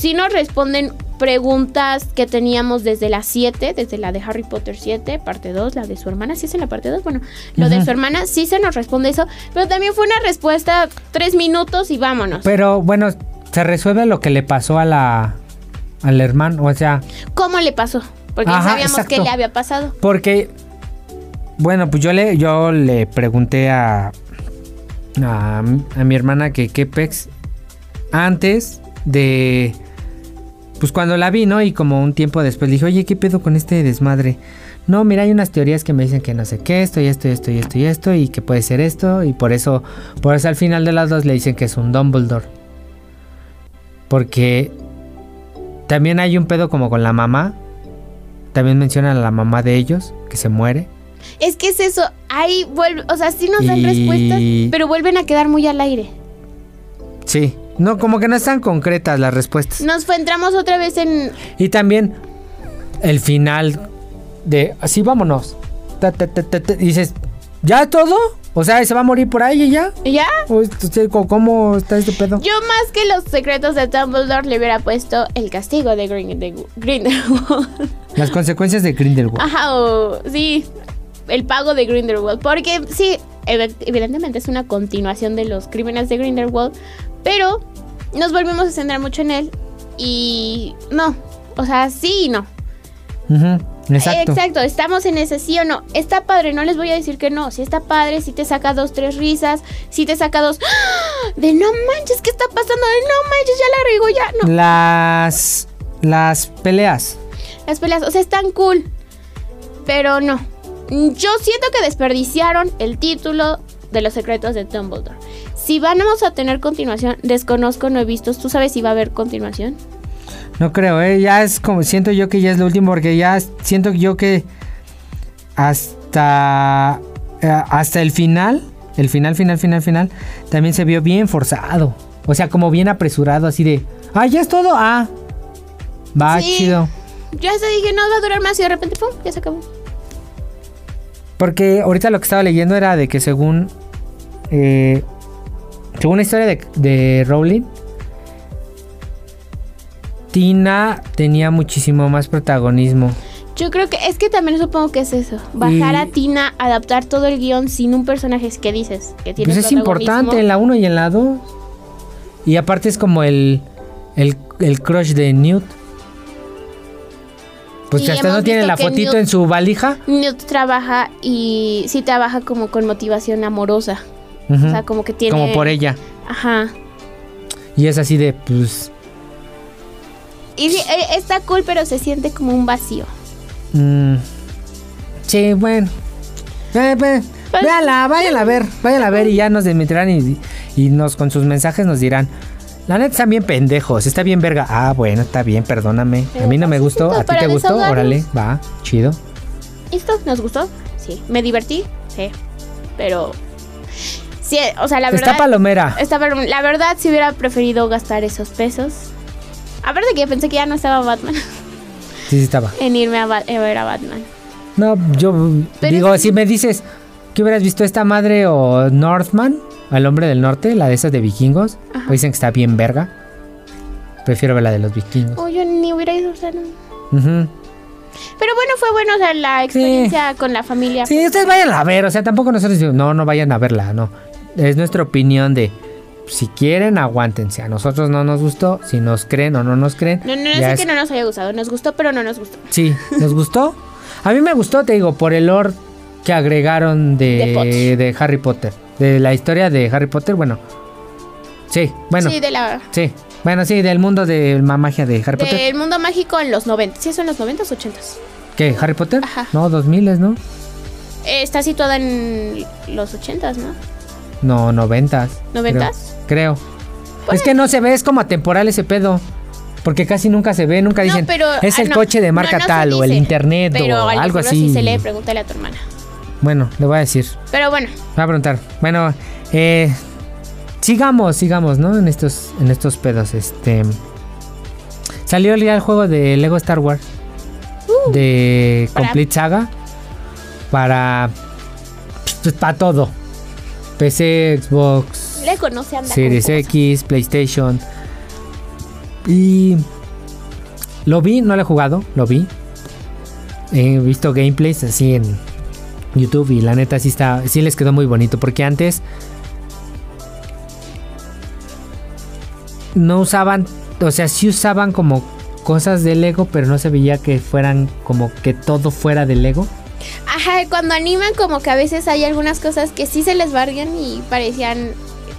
Si nos responden preguntas que teníamos desde la 7, desde la de Harry Potter 7, parte 2, la de su hermana, sí es en la parte 2, bueno, lo de su hermana sí se nos responde eso, pero también fue una respuesta tres minutos y vámonos. Pero bueno, se resuelve lo que le pasó a la al hermano, o sea, ¿Cómo le pasó? Porque Ajá, sabíamos exacto. que le había pasado. porque bueno, pues yo le yo le pregunté a a, a mi hermana que qué pex antes de pues cuando la vi, ¿no? Y como un tiempo después le dije, "Oye, ¿qué pedo con este desmadre?" No, mira, hay unas teorías que me dicen que no sé qué, esto y esto y esto y esto y esto y que puede ser esto y por eso por eso al final de las dos le dicen que es un Dumbledore. Porque también hay un pedo como con la mamá. También mencionan a la mamá de ellos, que se muere. Es que es eso, ahí vuelve, o sea, sí nos dan Y- respuestas, pero vuelven a quedar muy al aire. Sí. No, como que no están concretas las respuestas. Nos fue- entramos otra vez en... Y también el final de así vámonos. Ta, ta, ta, dices, ¿ya todo? O sea, ¿se va a morir por ahí y ya? ¿Ya? Este, ¿Cómo está este pedo? Yo más que los secretos de Dumbledore le hubiera puesto el castigo de Grind- Grindelwald. [LAUGHS] Las consecuencias de Grindelwald. Ajá, o sí, el pago de Grindelwald. Porque sí, evidentemente es una continuación de los crímenes de Grindelwald, pero nos volvimos a centrar mucho en él y no, o sea, sí y no. Ujú, Exacto. Exacto, estamos en ese sí o no. Está padre, no les voy a decir que no. Si está padre, si te saca dos, tres risas, si te saca dos ¡Ah! de no manches, ¿qué está pasando? De no manches, ya la rigo, ya no. Las las peleas. Las peleas, o sea, están cool, pero no. Yo siento que desperdiciaron el título de los secretos de Dumbledore. Si vamos a tener continuación, desconozco, no he visto. ¿Tú sabes si va a haber continuación? No creo, ¿eh? Ya es como, siento yo que ya es lo último porque ya siento yo que hasta, eh, hasta el final, el final, final, final, final, también se vio bien forzado. O sea, como bien apresurado, así de, ah, ya es todo, ah, va, Sí. chido. Yo hasta dije, no va a durar más y de repente, ¡pum! Ya se acabó. Porque ahorita lo que estaba leyendo era de que según, eh, según la historia de, de Rowling, Tina tenía muchísimo más protagonismo. Yo creo que es que también supongo que es eso. Bajar Y- a Tina, adaptar todo el guion sin un personaje que dices que tiene Pues es importante en la 1 y en la 2. Y aparte es como el, el, el crush de Newt. Pues Y hasta no tiene la fotito Newt- en su valija. Newt trabaja y sí trabaja como con motivación amorosa. O sea, como que tiene. Como por ella. Ajá. Y es así de, pues... Y sí, eh, está cool, pero se siente como un vacío. mm, sí, bueno. Eh, Pues- véanla, váyanla a ver, váyanla a ver y ya nos desmentirán y, y nos con sus mensajes nos dirán. La neta están bien pendejos, está bien verga. Ah, bueno, está bien, perdóname. A mí no me pues, gustó, a ti te gustó, órale, va, chido. ¿Esto nos gustó? Sí. ¿Me divertí? Sí. Pero. Sí, o sea, la verdad. Está palomera. Está palom- La verdad, si hubiera preferido gastar esos pesos. Aparte que pensé que ya no estaba Batman. Sí, sí estaba. en irme a, Ba- ver a Batman. No, yo Pero digo, si me dices que hubieras visto esta madre o Northman, al hombre del norte, la de esas de vikingos, Ajá. o dicen que está bien verga. Prefiero ver la de los vikingos. Oh, yo ni hubiera ido, o sea, no. Ujú. Pero bueno, fue bueno, o sea, la experiencia con la familia. Sí, ustedes vayan a ver, o sea, tampoco nosotros decimos, no, no vayan a verla, no. Es nuestra opinión de si quieren, aguántense. A nosotros no nos gustó, si nos creen o no nos creen. No, no, no ya sé es- que no nos haya gustado, nos gustó, pero no nos gustó. Sí, ¿nos gustó? A mí me gustó, te digo, por el lore que agregaron De de Harry Potter. De la historia de Harry Potter, bueno. Sí, bueno. Sí, Sí, de la, bueno, sí, del mundo de la magia de Harry Potter. del mundo mágico en los 90. ¿Sí son los 90 o 80? ¿Qué? ¿Harry Potter? Ajá. No, 2000, ¿no? Eh, está situada en los 80, ¿no? No, 90. ¿Noventas? Creo. Es que no se ve, es como atemporal ese pedo. Porque casi nunca se ve, nunca dicen, no, pero, es ah, el no. coche de marca No, tal o el dice, internet pero o al algo así. Sí se lee, pregúntale a tu hermana. Bueno, le voy a decir. Pero bueno, Voy a preguntar. Bueno, eh, sigamos, sigamos, ¿no? En estos, en estos pedos. Este. Salió ya el juego de Lego Star Wars. de Uh. para- Complete Saga. Para. Pues, para todo. PC, Xbox, le conoce anda Series. X, PlayStation. Y. Lo vi, no lo he jugado, lo vi. He visto gameplays así en YouTube y la neta sí está, sí les quedó muy bonito porque antes no usaban, o sea, sí usaban como cosas de Lego, pero no se veía que fueran como que todo fuera de Lego. Ajá, cuando animan como que a veces hay algunas cosas que sí se les vargan y parecían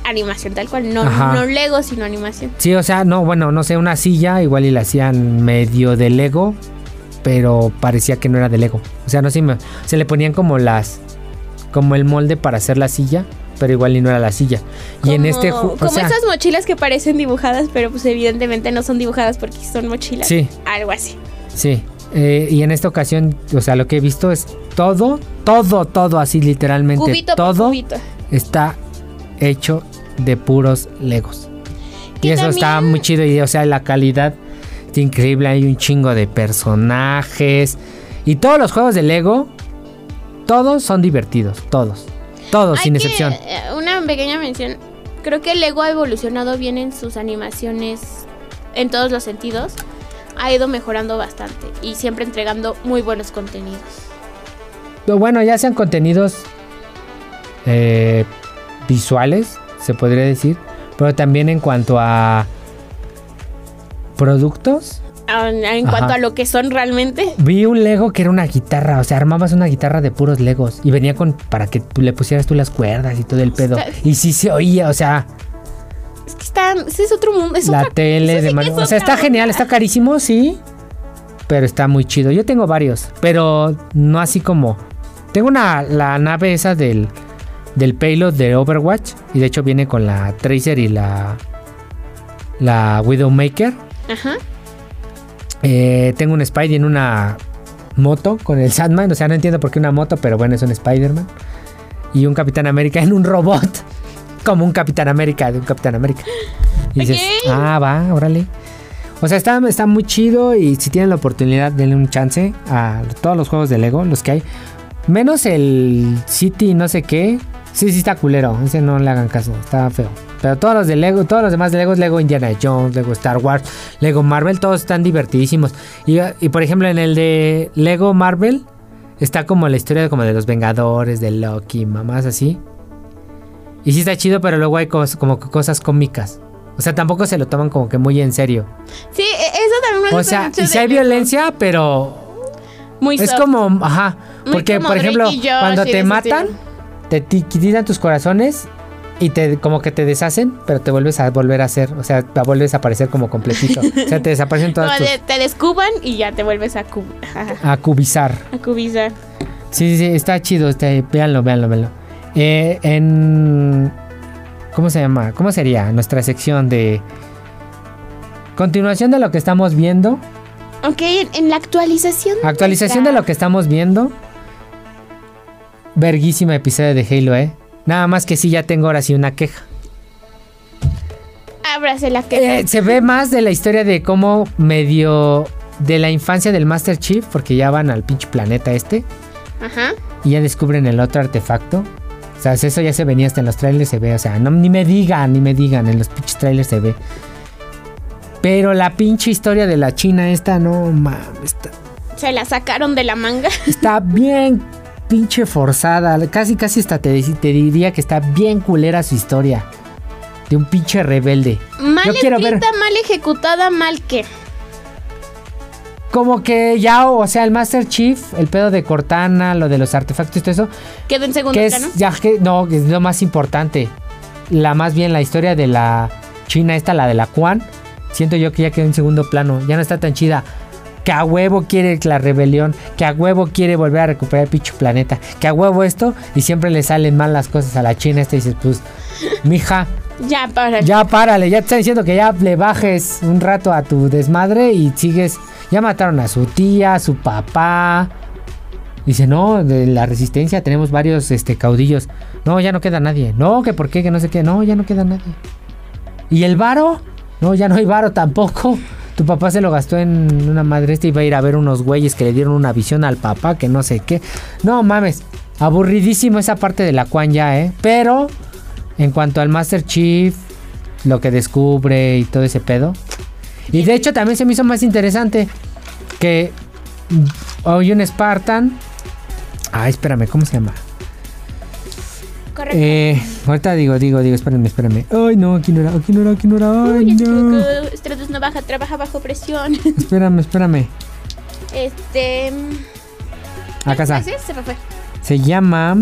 animación tal cual, no, Ajá. no Lego, sino animación. Sí, o sea, no, bueno, no sé, una silla igual y la hacían medio de Lego, pero parecía que no era de Lego. O sea, no sé, me- se le ponían como las, como el molde para hacer la silla, pero igual y no era la silla. Y en Como- este juego, Como esas mochilas que parecen dibujadas, pero pues evidentemente no son dibujadas porque son mochilas. Sí. Algo así. sí. eh, y en esta ocasión, o sea, lo que he visto es todo, todo, todo así literalmente, Cubito todo cubito. está hecho de puros Legos. Y eso está muy chido y o sea, la calidad es increíble, hay un chingo de personajes y todos los juegos de Lego todos son divertidos, todos. Todos Hay sin que, excepción. eh, una pequeña mención. Creo que Lego ha evolucionado bien en sus animaciones en todos los sentidos. Ha ido mejorando bastante y siempre entregando muy buenos contenidos. Pero bueno, ya sean contenidos eh, visuales, se podría decir, pero también en cuanto a productos. Ah, En Ajá. cuanto a lo que son realmente. Vi un Lego que era una guitarra, o sea, armabas una guitarra de puros Legos y venía con para que le pusieras tú las cuerdas y todo el pedo. Está- Y sí se oía, o sea, Es que está, es otro mundo. Es la otra- tele sí de mano. es O sea, está genial, está carísimo, sí. Pero está muy chido. Yo tengo varios, pero no así como. Tengo una la nave esa del del payload de Overwatch y de hecho viene con la Tracer y la la Widowmaker. Ajá. Eh, tengo un Spidey en una moto con el Sandman. O sea, no entiendo por qué una moto, pero bueno, es un Spider-Man. Y un Capitán América en un robot. [LAUGHS] Como un Capitán América de un Capitán América. Y dices, ah, va, órale. O sea, está, está muy chido y si tienen la oportunidad, denle un chance a todos los juegos de Lego, los que hay. Menos el City no sé qué. Sí, sí está culero. Ese no le hagan caso, está feo. Pero todos los de Lego, todos los demás de Lego, Lego Indiana Jones, Lego Star Wars, Lego Marvel, todos están divertidísimos. Y, y, por ejemplo, en el de Lego Marvel está como la historia de, como de los Vengadores, de Loki, mamás así. Y sí está chido, pero luego hay cos- como cosas cómicas. O sea, tampoco se lo toman como que muy en serio. Sí, e- eso también me O gusta sea, mucho y si hay Lego. violencia, pero Muy es soft. como, ajá, Muy porque por ejemplo, cuando te matan, estilo. Te quitan tus corazones y te como que te deshacen, pero te vuelves a volver a hacer, o sea, te vuelves a aparecer como completito. o sea, te desaparecen todas [LAUGHS] tus de- te descuban y ya te vuelves a, cub- a cubizar. a cubizar. Sí, sí, sí, está chido, está, véanlo, véanlo, véanlo. Eh, en ¿cómo se llama? ¿Cómo sería nuestra sección de continuación de lo que estamos viendo? Ok, en, en la actualización. Actualización de lo que estamos viendo. Verguísima episodio de Halo, ¿eh? Nada más que sí, ya tengo ahora sí una queja. Ábrase la que. Eh, se ve más de la historia de cómo medio de la infancia del Master Chief, porque ya van al pinche planeta este Ajá. y ya descubren el otro artefacto. O sea, eso ya se venía hasta en los trailers, se ve. O sea, no, ni me digan, ni me digan, en los pinches trailers se ve. Pero la pinche historia de la China esta, no mames, está, Se la sacaron de la manga. Está bien pinche forzada. Casi, casi hasta te, te diría que está bien culera su historia. De un pinche rebelde. Mal Yo ver- mal ejecutada, mal que. Como que ya, o sea, el Master Chief, el pedo de Cortana, lo de los artefactos y todo eso, Quedó en segundo que es plano. ya que no, que es lo más importante. La más bien la historia de la China esta, la de la Quan, siento yo que ya quedó en segundo plano, ya no está tan chida. Que a huevo quiere la rebelión, que a huevo quiere volver a recuperar el pinche planeta, que a huevo esto y siempre le salen mal las cosas a la China esta dices, pues, mija, Ya, para. ya párale, ya te están diciendo que ya le bajes un rato a tu desmadre y sigues. Ya mataron a su tía, a su papá. Dice, no, de la resistencia tenemos varios este, caudillos. No, ya no queda nadie. No, que por qué, que no sé qué. No, ya no queda nadie. ¿Y el varo? No, ya no hay varo tampoco. Tu papá se lo gastó en una madre esta y iba a ir a ver unos güeyes que le dieron una visión al papá, que no sé qué. No mames, aburridísimo esa parte de la Quan ya, ¿eh? Pero en cuanto al Master Chief, lo que descubre y todo ese pedo. Y de hecho también se me hizo más interesante que hoy un Spartan. Ay, espérame, ¿cómo se llama? Correcto. Eh, ahorita digo, digo, digo, espérame, espérame. Ay, no, aquí no era, aquí no era, aquí no era. Ay, Uy, no. Stratus no baja, trabaja bajo presión. [LAUGHS] Espérame, espérame. Este. Acá está. Se me fue. Se llama.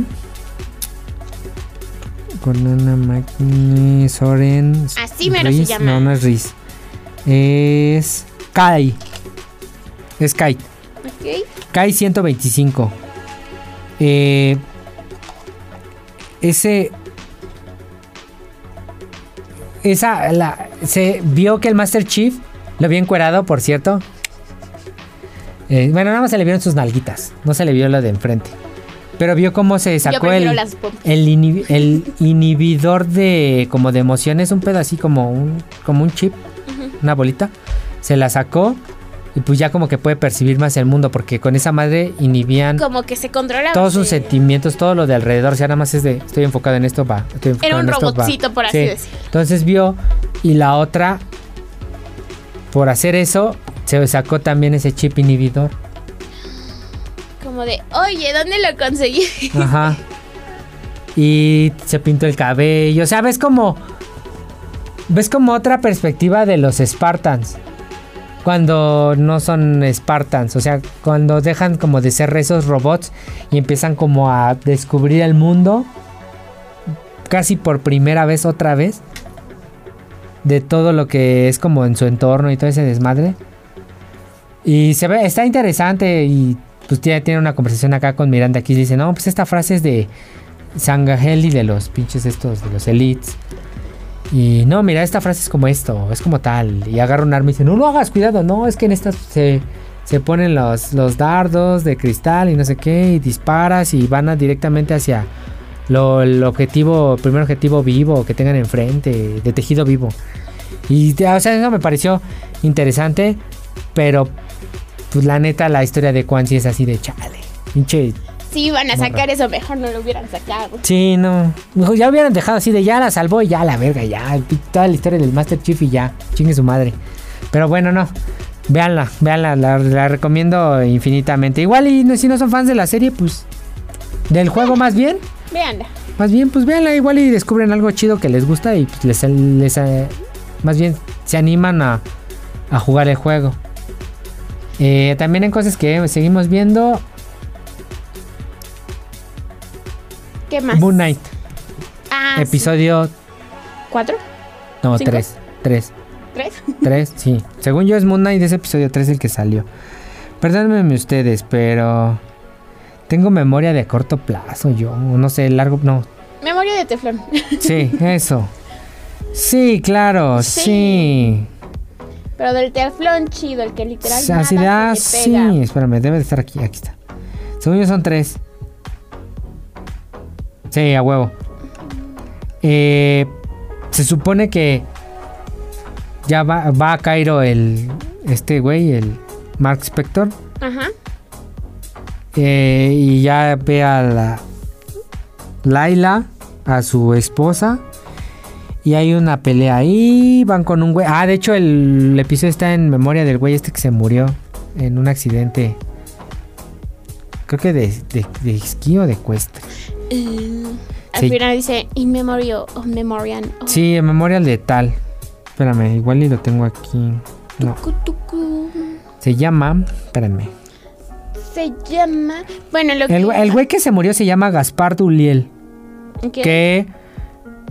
Cornana Magni Soren. Así mero se llama. No, no es Riz. Es. Kai. Es Kai. Ok. Kai 125. Eh, ese. Esa. La, se vio que el Master Chief. Lo había encuerado, por cierto. Eh, bueno, nada más se le vieron sus nalguitas. No se le vio lo de enfrente. Pero vio cómo se sacó el, el, el inhibidor de como de emociones, un pedo así como un, como un chip, una bolita. Se la sacó y pues ya como que puede percibir más el mundo porque con esa madre inhibían Como que se controlaba. todos sus se- sentimientos, todo lo de alrededor. O sea, nada más es de estoy enfocado en esto, va. estoy enfocado Era un en esto, robotcito, por así Sí. decirlo. Entonces vio y la otra, por hacer eso, se sacó también ese chip inhibidor. Como de, oye, ¿dónde lo conseguí? Ajá. Y se pintó el cabello. O sea, ves como. Ves como otra perspectiva de los Spartans. Cuando no son Spartans. O sea, cuando dejan como de ser esos robots y empiezan como a descubrir el mundo. Casi por primera vez, otra vez. De todo lo que es como en su entorno y todo ese desmadre. Y se ve, está interesante y pues ya tiene una conversación acá con Miranda aquí dice, no, pues esta frase es de Sangaheli de los pinches estos, de los elites. Y no, mira, esta frase es como esto, es como tal. Y agarra un arma y dice, no, no hagas cuidado, no, es que en estas se, se ponen los, los dardos de cristal y no sé qué, y disparas y van directamente hacia lo, el objetivo, el primer objetivo vivo que tengan enfrente, de tejido vivo. Y o sea, eso me pareció interesante, pero pues la neta la historia de Quan es así de chale. Pinche. Si iban a sacar eso, mejor no lo hubieran sacado. Sí, no. Mejor Ya hubieran dejado así de ya la salvó y ya la verga, ya. Toda la historia del Master Chief y ya. Chingue su madre. Pero bueno, no. Véanla, véanla, la, la recomiendo infinitamente. Igual y no- si no son fans de la serie, pues. Del juego más bien. Veanla. Más bien, pues véanla igual y descubren algo chido que les gusta y pues les, les, eh, más bien se animan a, a jugar el juego. Eh, también en cosas que seguimos viendo, ¿Qué más? Moon Knight, Ah, sí. episodio, ¿Cuatro? no, ¿Cinco? 3, 3, ¿Tres? 3, [LAUGHS] sí. Según yo es Moon Knight, es episodio 3 el que salió. Perdónenme ustedes, pero tengo memoria de corto plazo, yo, no sé, largo, no, Memoria de teflón. [LAUGHS] sí, eso. Sí, claro, Sí. sí. Pero del teflón chido, el que literal Así nada ah, le pega. sí, espérame, debe de estar aquí, aquí está. Según yo son tres. Sí, a huevo. Eh, se supone que ya va, va a Cairo el, este güey, el Mark Spector. Ajá. eh, y ya ve a la Laila, a su esposa. Y hay una pelea ahí. Van con un güey. Ah, de hecho, el, episodio está en memoria del güey este que se murió en un accidente creo que de, de, de esquí o de cuesta. Al Sí. final dice In Memory of Memoriam. of Sí, en memorial de tal. Espérame, igual y lo tengo aquí. No, Tucu, tucu. se llama, espérame. Se llama. Bueno, lo que. El, el güey que se murió se llama Gaspar Duliel, que- que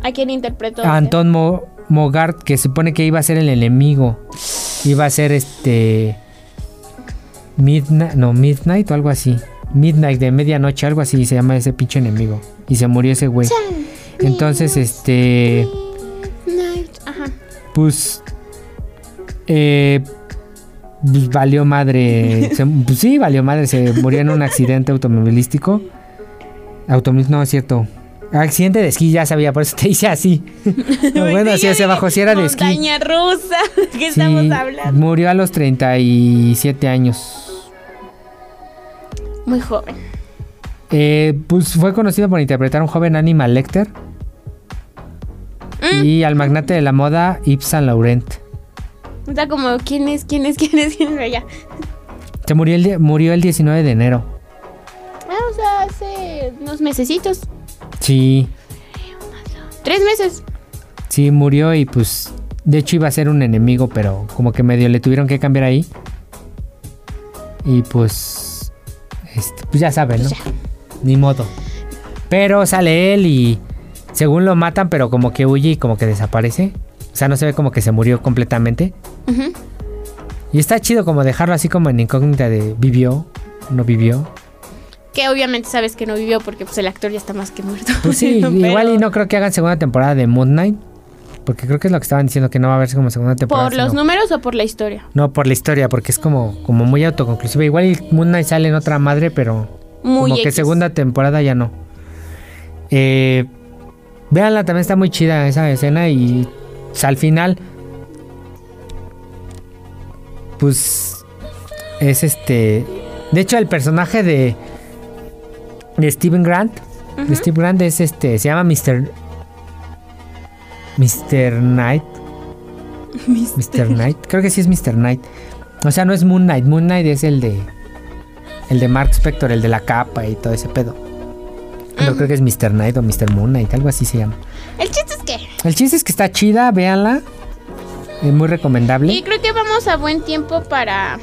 ¿A quién interpretó? Anton Mo- Mogart, que supone que iba a ser el enemigo. Iba a ser este. Midnight, no, Midnight o algo así. Midnight de medianoche, algo así se llama ese pinche enemigo. Y se murió ese güey. Entonces, este. Pues. Eh, pues, valió madre. se- pues sí, valió madre. Se murió en un accidente automovilístico. Automovilístico, no es cierto. Accidente de esquí, ya sabía, por eso te hice así. [LAUGHS] No, bueno, así hacia abajo, si era de esquí. Montaña rusa. ¿Qué Sí, estamos hablando? murió a los 37 años. Muy joven. Eh, pues fue conocido por interpretar a un joven Animal Lecter Mm. y al magnate de la moda Yves Saint Laurent. Está como, ¿quién es? ¿Quién es? ¿Quién es? ¿Quién es? Ya. Se murió el, murió el 19 de enero. Ah, o sea, hace unos mesecitos. Sí, Tres meses. sí, murió y pues de hecho iba a ser un enemigo, pero como que medio le tuvieron que cambiar ahí. Y pues, este, pues ya saben, ¿no? Ya. Ni modo. Pero sale él y según lo matan, pero como que huye y como que desaparece. O sea, no se ve como que se murió completamente. Y está chido como dejarlo así como en incógnita de vivió, no vivió. Que obviamente sabes que no vivió porque pues el actor ya está más que muerto. Pues sí, [LAUGHS] Pero igual y no creo que hagan segunda temporada de Moon Knight. Porque creo que es lo que estaban diciendo, que no va a haber como segunda temporada. ¿Por los sino- números o por la historia? No, por la historia, porque es como, como muy autoconclusiva. Igual Moon Knight sale en otra madre, pero Muy como que segunda temporada ya no. Eh, véanla, también está muy chida esa escena y sea, al final, pues es este. De hecho, el personaje de de Steven Grant, de Steve Grant es este, se llama Mr. Mr. Knight. Mr. Knight, creo que sí es Mr. Knight. O sea, no es Moon Knight, Moon Knight es el de el de Mark Spector, el de la capa y todo ese pedo. Pero creo que es Mr. Knight o Mr. Moon Knight, algo así se llama. El chiste es que. El chiste es que está chida, véanla. Es muy recomendable. Y creo que vamos a buen tiempo para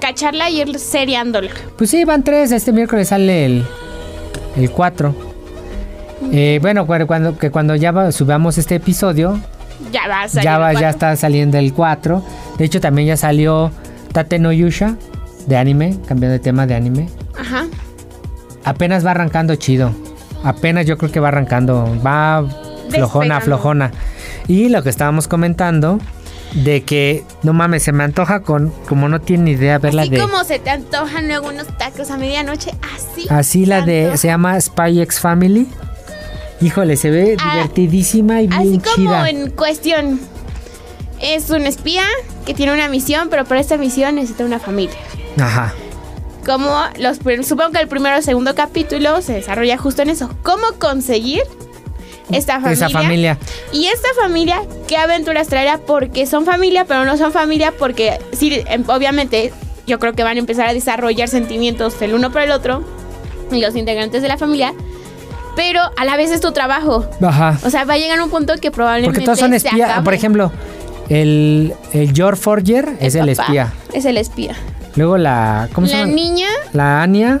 cacharla y ir seriándola. Pues sí, van tres. Este miércoles sale el, el 4. Eh, bueno, cu- cuando, que cuando ya va- subamos este episodio, Ya va a salir. ya, va, está saliendo el 4. De hecho, también ya salió Tate no Yusha de anime, cambiando de tema de anime. Ajá. Apenas va arrancando chido. Apenas yo creo que va arrancando. Va flojona, Despegando. flojona. Y lo que estábamos comentando, de que no mames, se me antoja con, como no tiene ni idea verla Así de. como se te antojan luego unos tacos a medianoche, así. Así la de. antoja. Se llama Spy X Family. Híjole, se ve Ah, divertidísima y Así bien como chida. en cuestión. Es un espía que tiene una misión, pero para esta misión necesita una familia. Ajá. Como los supongo que el primero o segundo capítulo se desarrolla justo en eso. ¿Cómo conseguir esta familia? Esa familia. Y esta familia, ¿qué aventuras traerá? Porque son familia, pero no son familia porque sí, em, obviamente yo creo que van a empezar a desarrollar sentimientos el uno por el otro y los integrantes de la familia. Pero a la vez es tu trabajo. Ajá. O sea, va a llegar un punto que probablemente Porque todos son se espías. Por ejemplo, el, el George Forger es el espía. Es el espía. Luego la. ¿Cómo se La llama? niña La Anya.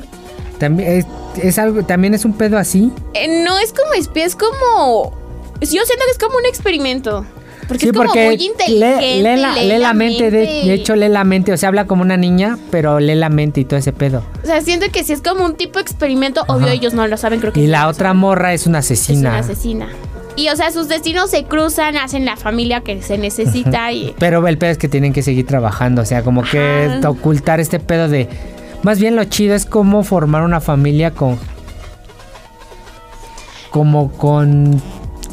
También es, es algo, también es un pedo así. eh, no es como espía, es como... Yo siento que es como un experimento. Porque sí, es como porque muy inteligente. lee la, lee la mente, de, de hecho lee la mente, o sea, habla como una niña, pero lee la mente y todo ese pedo. O sea, siento que si es como un tipo de experimento, obvio ellos no lo saben, creo que Y sí la otra saben. morra es una es asesina. una asesina. Y o sea, sus destinos se cruzan, hacen la familia que se necesita y... Pero el pedo es que tienen que seguir trabajando, o sea, como que ocultar este pedo de... Más bien lo chido es cómo formar una familia con... Como con...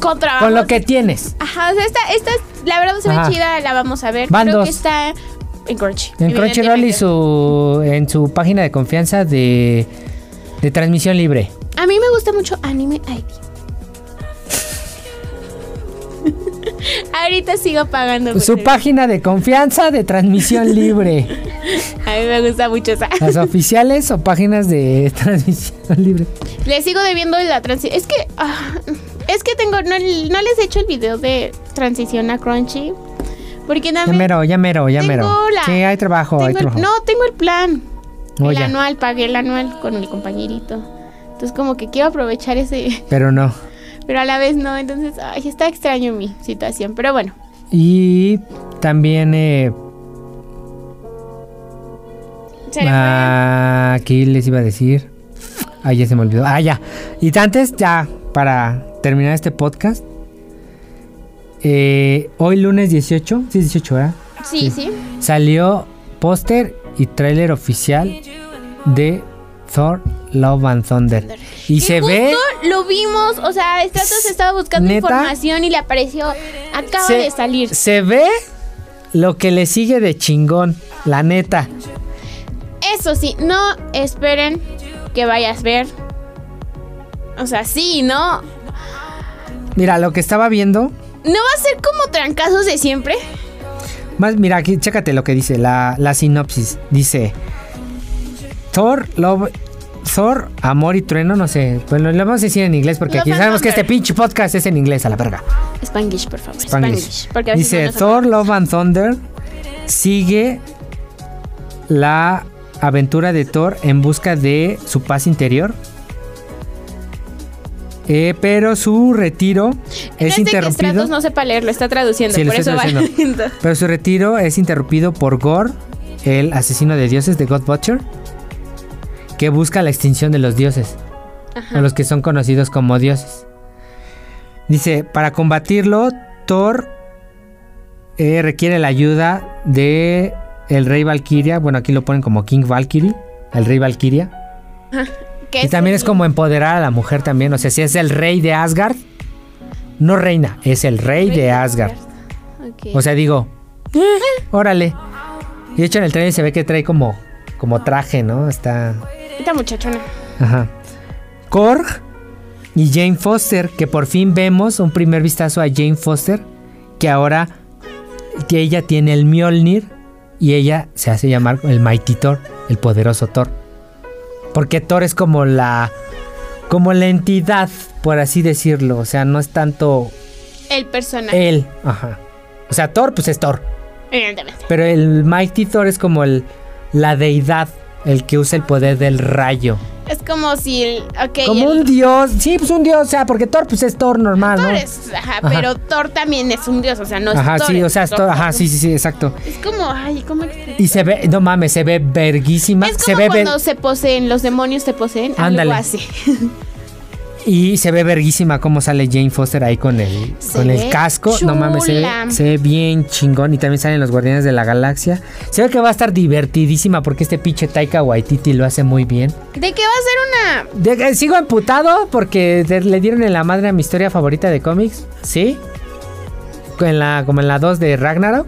Con trabajo. Con lo que tienes. Ajá, o sea, esta, esta, la verdad se Ajá. ve chida, la vamos a ver. Van Creo dos. que está en Crunchy. En Crunchyroll y su... En su página de confianza de... De transmisión libre. A mí me gusta mucho Anime ID. [LAUGHS] Ahorita sigo pagando. por Su ser- página de confianza de transmisión [LAUGHS] libre. A mí me gusta mucho esa. ¿Las [LAUGHS] oficiales o páginas de transmisión libre? Le sigo debiendo la transición. Es que. ah, es que tengo. No, no les he hecho el video de transición a Crunchy. Porque Ya también. mero, ya mero, ya mero. la- Sí, hay trabajo, hay el- trabajo. no, tengo el plan. Oh, el ya. anual, pagué el anual con el compañerito. Entonces, como que quiero aprovechar ese. Pero no. Pero a la vez no. Entonces, ay, está extraño mi situación. Pero bueno. Y también eh. Ah, ¿qué les iba a decir? Ah, ya se me olvidó. Ah, ya. Y antes, ya, para terminar este podcast. eh, hoy lunes 18, sí, 18, ¿verdad? Sí, sí. Salió póster y tráiler oficial de Thor Love and Thunder. Y, se justo ve... Lo vimos, o sea, Stratos estaba buscando ¿Neta? información y le apareció. Acaba se, de salir. Se ve lo que le sigue de chingón, la neta. Eso sí, no esperen que vayas a ver. O sea, sí, ¿no? Mira, lo que estaba viendo... ¿No va a ser como trancazos de siempre? Más, mira, aquí, chécate lo que dice, la, la sinopsis. Dice: Thor, Love. Thor, Amor y Trueno, no sé. Pues lo, lo vamos a decir en inglés porque Love aquí sabemos que este pinche podcast es en inglés, a la verga. Spanglish, por favor. Spanglish. Spanglish. Dice: no Thor, Love and Thunder sigue la aventura de Thor en busca de su paz interior. Eh, pero su retiro es que interrumpido. Stratos no sepa leer, lo está traduciendo, Sí, por eso va traduciendo. [LAUGHS] Pero su retiro es interrumpido por Gore, el asesino de dioses de God Butcher, que busca la extinción de los dioses, Ajá. o los que son conocidos como dioses. Dice, para combatirlo, Thor eh, requiere la ayuda de el rey Valkyria, bueno, aquí lo ponen como King Valkyrie, el rey Valkyria. [LAUGHS] Y también es como empoderar a la mujer también, o sea, si es el rey de Asgard, no reina, es el rey de Asgard. O sea, digo, eh, órale. Y de hecho en el trailer se ve que trae como, como traje, ¿no? Está. Esta muchachona. Ajá. Korg y Jane Foster, que por fin vemos un primer vistazo a Jane Foster, que ahora que ella tiene el Mjolnir y ella se hace llamar el Mighty Thor, el poderoso Thor. Porque Thor es como la como la entidad, por así decirlo, o sea, no es tanto El personaje. él, ajá. O sea, Thor pues es Thor. Evidentemente. Pero el Mighty Thor es como el, la deidad, el que usa el poder del rayo. Es como si el. Como el- un dios. Sí, pues un dios, o sea, porque Thor pues es Thor normal, Thor ¿no? es, ajá, Ajá. pero Thor también es un dios, o sea, no es Ajá, Thor, sí, es o sea, es Thor, ajá, sí, sí, sí, exacto. Es como, ay, ¿cómo? Y se ve, no mames, se ve verguísima. Es se como ve ver- cuando se poseen, los demonios se poseen, Ándale. algo así. [LAUGHS] y se ve verguísima cómo sale Jane Foster ahí con el, Se con el casco. No mames, se ve, se ve bien chingón. Y también salen los Guardianes de la Galaxia. Se ve que va a estar divertidísima porque este pinche Taika Waititi lo hace muy bien. ¿De qué va a ser una De- eh, sigo emputado porque de- le dieron en la madre a mi historia favorita de cómics, ¿sí? En la, como en la 2 de Ragnarok.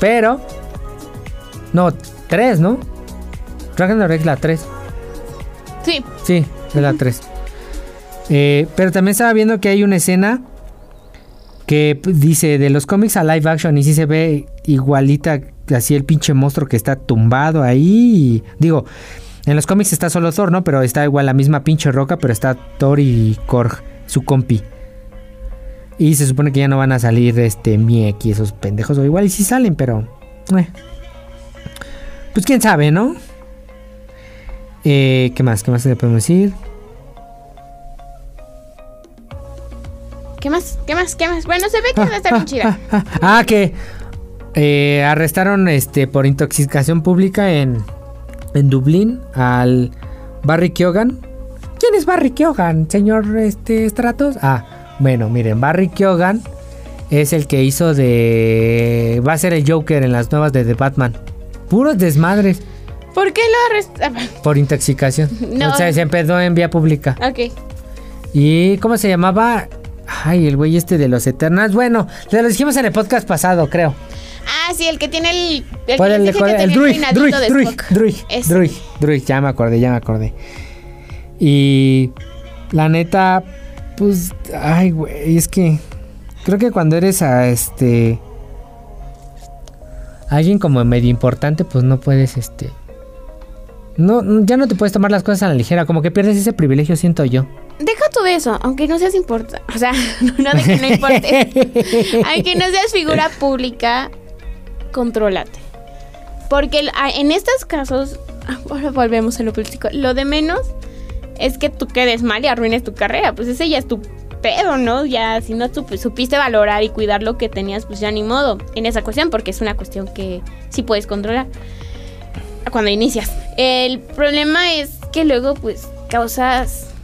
Pero... No, 3, ¿no? Ragnarok es la 3. Sí, Sí, es la 3. Eh, pero también estaba viendo que hay una escena que dice de los cómics a live action y sí se ve igualita así el pinche monstruo que está tumbado ahí. digo, en los cómics está solo Thor, ¿no? Pero está igual la misma pinche roca, pero está Thor y Korg, su compi. Y se supone que ya no van a salir este Miek y esos pendejos, o igual y sí salen, pero... eh. Pues quién sabe, ¿no? Eh, ¿Qué más? ¿Qué más le podemos decir? ¿Qué más? ¿Qué más? ¿Qué más? Bueno, se ve que va a estar bien chida. Ah, [LAUGHS] ah, que eh, arrestaron este por intoxicación pública en, en Dublín al Barry Keoghan. ¿Quién es Barry Keoghan, señor este Stratos? Ah, bueno, miren, Barry Keoghan es el que hizo de va a ser el Joker en las nuevas de The Batman. Puros desmadres ¿Por qué lo arrestaron? [LAUGHS] por intoxicación. No. O sea, se empezó en vía pública. Ok. ¿Y cómo se llamaba? Ay, el güey este de los Eternals. Bueno, lo dijimos en el podcast pasado, creo. Ah, sí, el que tiene el. El, que el, que el Druid, Druid, de Druid. Druid. Druid, Druid, ya me acordé, ya me acordé. Y la neta, pues, ay, güey, es que creo que cuando eres a este alguien como medio importante, pues no puedes, este... No, ya no te puedes tomar las cosas a la ligera, como que pierdes ese privilegio, siento yo. Todo eso, aunque no seas importante. [LAUGHS] O sea, no de que no importe. [LAUGHS] aunque no seas figura pública, contrólate. Porque en estos casos, [LAUGHS] ahora volvemos a lo político, lo de menos es que tú quedes mal y arruines tu carrera. Pues ese ya es tu pedo, ¿no? Ya si no supiste valorar y cuidar lo que tenías, pues ya ni modo en esa cuestión, porque es una cuestión que sí puedes controlar cuando inicias. El problema es que luego pues causas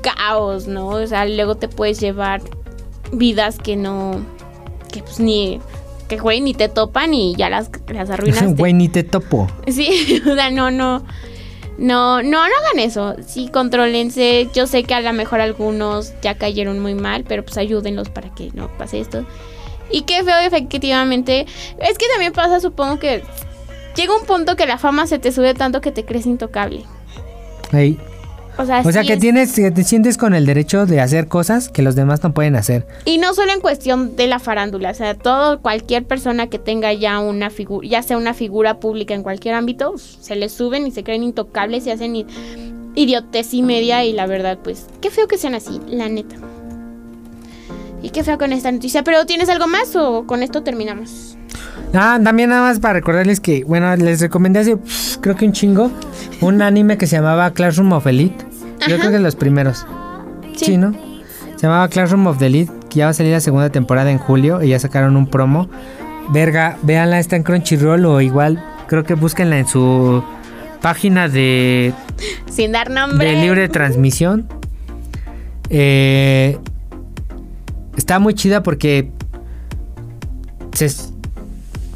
caos, ¿no? O sea, luego te puedes llevar vidas que no, que pues ni, que güey, ni te topan y ya las, las [LAUGHS] arruinaste. Güey, ni te topo. Sí, [LAUGHS] o sea, no, no. No, no, no hagan eso. Sí, contrólense. Yo sé que a lo mejor algunos ya cayeron muy mal, pero pues ayúdenlos para que no pase esto. Y qué feo, efectivamente. Es que también pasa, supongo que llega un punto que la fama se te sube tanto que te crees intocable. O sea, que tienes, que te sientes con el derecho de hacer cosas que los demás no pueden hacer. Y no solo en cuestión de la farándula, o sea, todo, cualquier persona que tenga ya una figura, ya sea una figura pública en cualquier ámbito, se les suben y se creen intocables y hacen idiotez y media y la verdad, pues, qué feo que sean así, la neta. Y qué feo con esta noticia, pero ¿tienes algo más o con esto terminamos? Ah, también nada más para recordarles que, bueno, les recomendé hace, creo que un chingo, un anime que se llamaba Classroom of Elite. Yo creo que de los primeros. Sí. ¿no? Se llamaba Classroom of the Elite, que ya va a salir la segunda temporada en julio y ya sacaron un promo. Verga, véanla, está en Crunchyroll o igual, creo que búsquenla en su página de... Sin dar nombre. De libre transmisión. Eh, está muy chida porque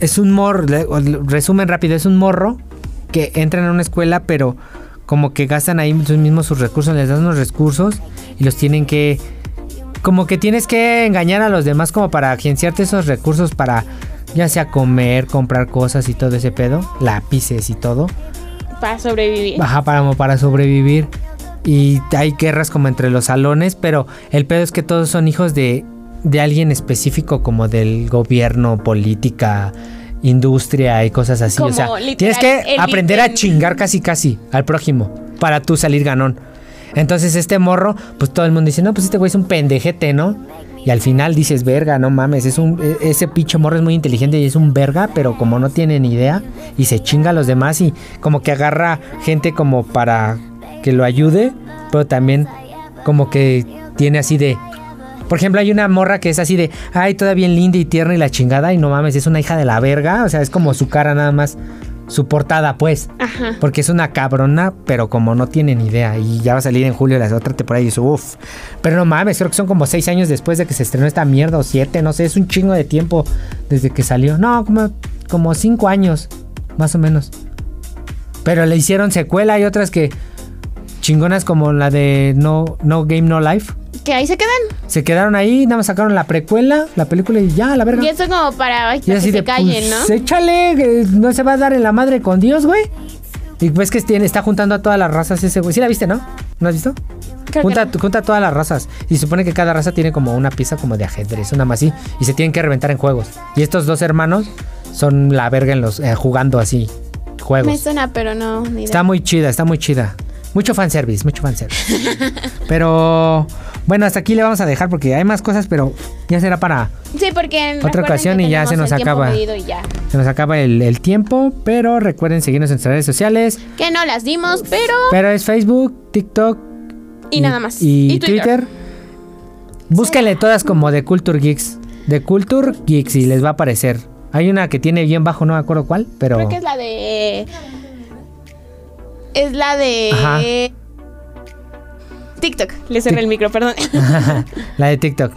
es un morro, resumen rápido, es un morro que entra en una escuela pero como que gastan ahí sus mismos sus recursos, les dan unos recursos y los tienen que como que tienes que engañar a los demás como para agenciarte esos recursos para ya sea comer, comprar cosas y todo ese pedo, lápices y todo. Para sobrevivir. Baja para, para sobrevivir. Y hay guerras como entre los salones, pero el pedo es que todos son hijos de, de alguien específico como del gobierno, política, industria y cosas así. o sea, tienes que aprender a chingar casi casi al prójimo para tú salir ganón. Entonces este morro, pues todo el mundo dice, no, pues este güey es un pendejete, ¿no? Y al final dices, verga, no mames, es un, e, ese pinche morro es muy inteligente y es un verga, pero como no tiene ni idea y se chinga a los demás y como que agarra gente como para que lo ayude, pero también como que tiene así de, por ejemplo, hay una morra que es así de, ay, toda bien linda y tierna y la chingada, y no mames, es una hija de la verga. O sea, es como su cara nada más, su portada, pues. Ajá. Porque es una cabrona, pero como no tiene ni idea. Y ya va a salir en julio la otra temporada y dice, uff. Pero no mames, creo que son como seis años después de que se estrenó esta mierda, o siete, no sé, es un chingo de tiempo desde que salió. No, como, como cinco años, más o menos. Pero le hicieron secuela y otras que chingonas como la de No, no Game No Life que ahí se quedan. Se quedaron ahí, nada más sacaron la precuela, la película y ya, la verga. Y eso como para, que se callen, pues, ¿no? Échale, no se va a dar en la madre con Dios, güey. Y pues que tiene, está juntando a todas las razas ese güey. ¿Sí la viste, no? ¿No has visto? Junta, junta, todas las razas. Y supone que cada raza tiene como una pieza como de ajedrez, una más así. Y se tienen que reventar en juegos. Y estos dos hermanos son la verga en los eh, jugando así juegos. Me suena, pero no. Está muy chida, está muy chida. Mucho fanservice, mucho fanservice. pero bueno, hasta aquí le vamos a dejar porque hay más cosas, pero ya será para sí, porque otra ocasión y ya se nos acaba. Se nos acaba el, tiempo, pero recuerden seguirnos en nuestras redes sociales. Que no las dimos, pero. Pero es Facebook, TikTok. Y, nada más. Y, Twitter. Búsquenle todas como de Culture Geeks. De Culture Geeks y les va a aparecer. Hay una que tiene bien bajo, no me acuerdo cuál, pero. Creo que es la de. Es la de. TikTok. Le cerré el micro, perdón. [LAUGHS] la de TikTok.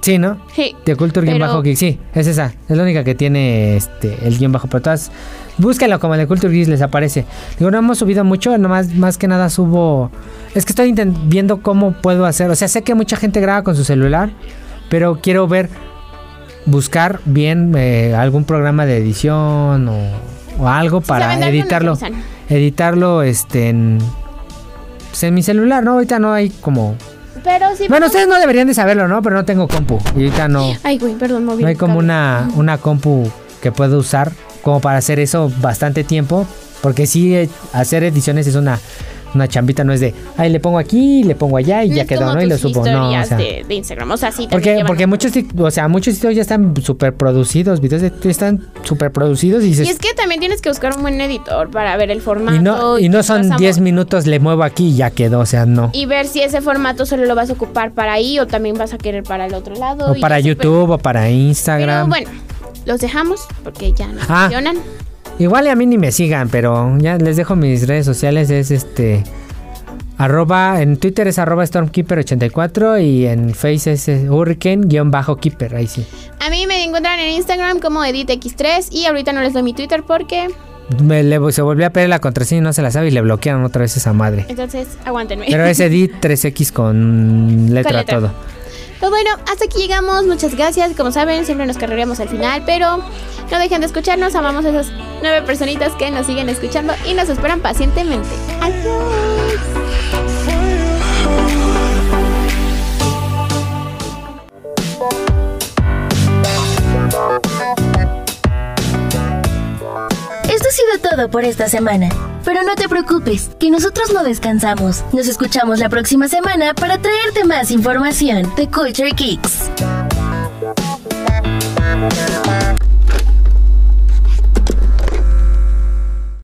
Sí, ¿no? Sí. De Culture Game Bajo Geek. Sí, es esa. Es la única que tiene este el guion bajo. Pero todas. Búscalo como de Culture Geek les aparece. Digo, no hemos subido mucho. Nomás más que nada subo. Es que estoy viendo cómo puedo hacer. O sea, sé que mucha gente graba con su celular. Pero quiero ver. Buscar bien eh, algún programa de edición o, o algo para editarlo. Editarlo este en pues, en mi celular, ¿no? Ahorita no hay como... Pero sí. Bueno, ustedes no deberían de saberlo, ¿no? Pero no tengo compu. Y ahorita no... Ay, güey, perdón, móvil. No hay como una, una compu que puedo usar como para hacer eso bastante tiempo. Porque sí, eh, hacer ediciones es una, una chambita, no es de, ay, le pongo aquí, le pongo allá y No ya es quedó, como ¿no? Y lo tus subo. No, o sea, de, de Instagram. O sea, sí, porque, porque muchos, o sea, muchos sitios ya están súper producidos, videos de están súper producidos y dices, Y es que también tienes que buscar un buen editor para ver el formato. y no, y no son pasamos- 10 minutos, le muevo aquí y ya quedó, o sea, no. Y ver si ese formato solo lo vas a ocupar para ahí o también vas a querer para el otro lado. O para YouTube o para Pero Instagram. bueno, los dejamos porque ya no Ah. funcionan. Igual y a mí ni me sigan, pero ya les dejo mis redes sociales. Es este. Arroba, en Twitter es arroba Stormkeeper84 y en Face es Hurricane-Keeper, ahí sí. A mí me encuentran en Instagram como EditX3 y ahorita no les doy mi Twitter porque Me, le- se volvió a pedir la contraseña y no se la sabe y le bloquearon otra vez esa madre. entonces aguántenme. Pero es Edit 3X con letra, letra. todo. Pues bueno, hasta aquí llegamos. Muchas gracias. Como saben, siempre nos cargaríamos al final, pero no dejen de escucharnos. Amamos a esas nueve personitas que nos siguen escuchando y nos esperan pacientemente. Adiós. Esto ha sido todo por esta semana. Pero no te preocupes, que nosotros no descansamos. Nos escuchamos la próxima semana para traerte más información de Culture Kicks.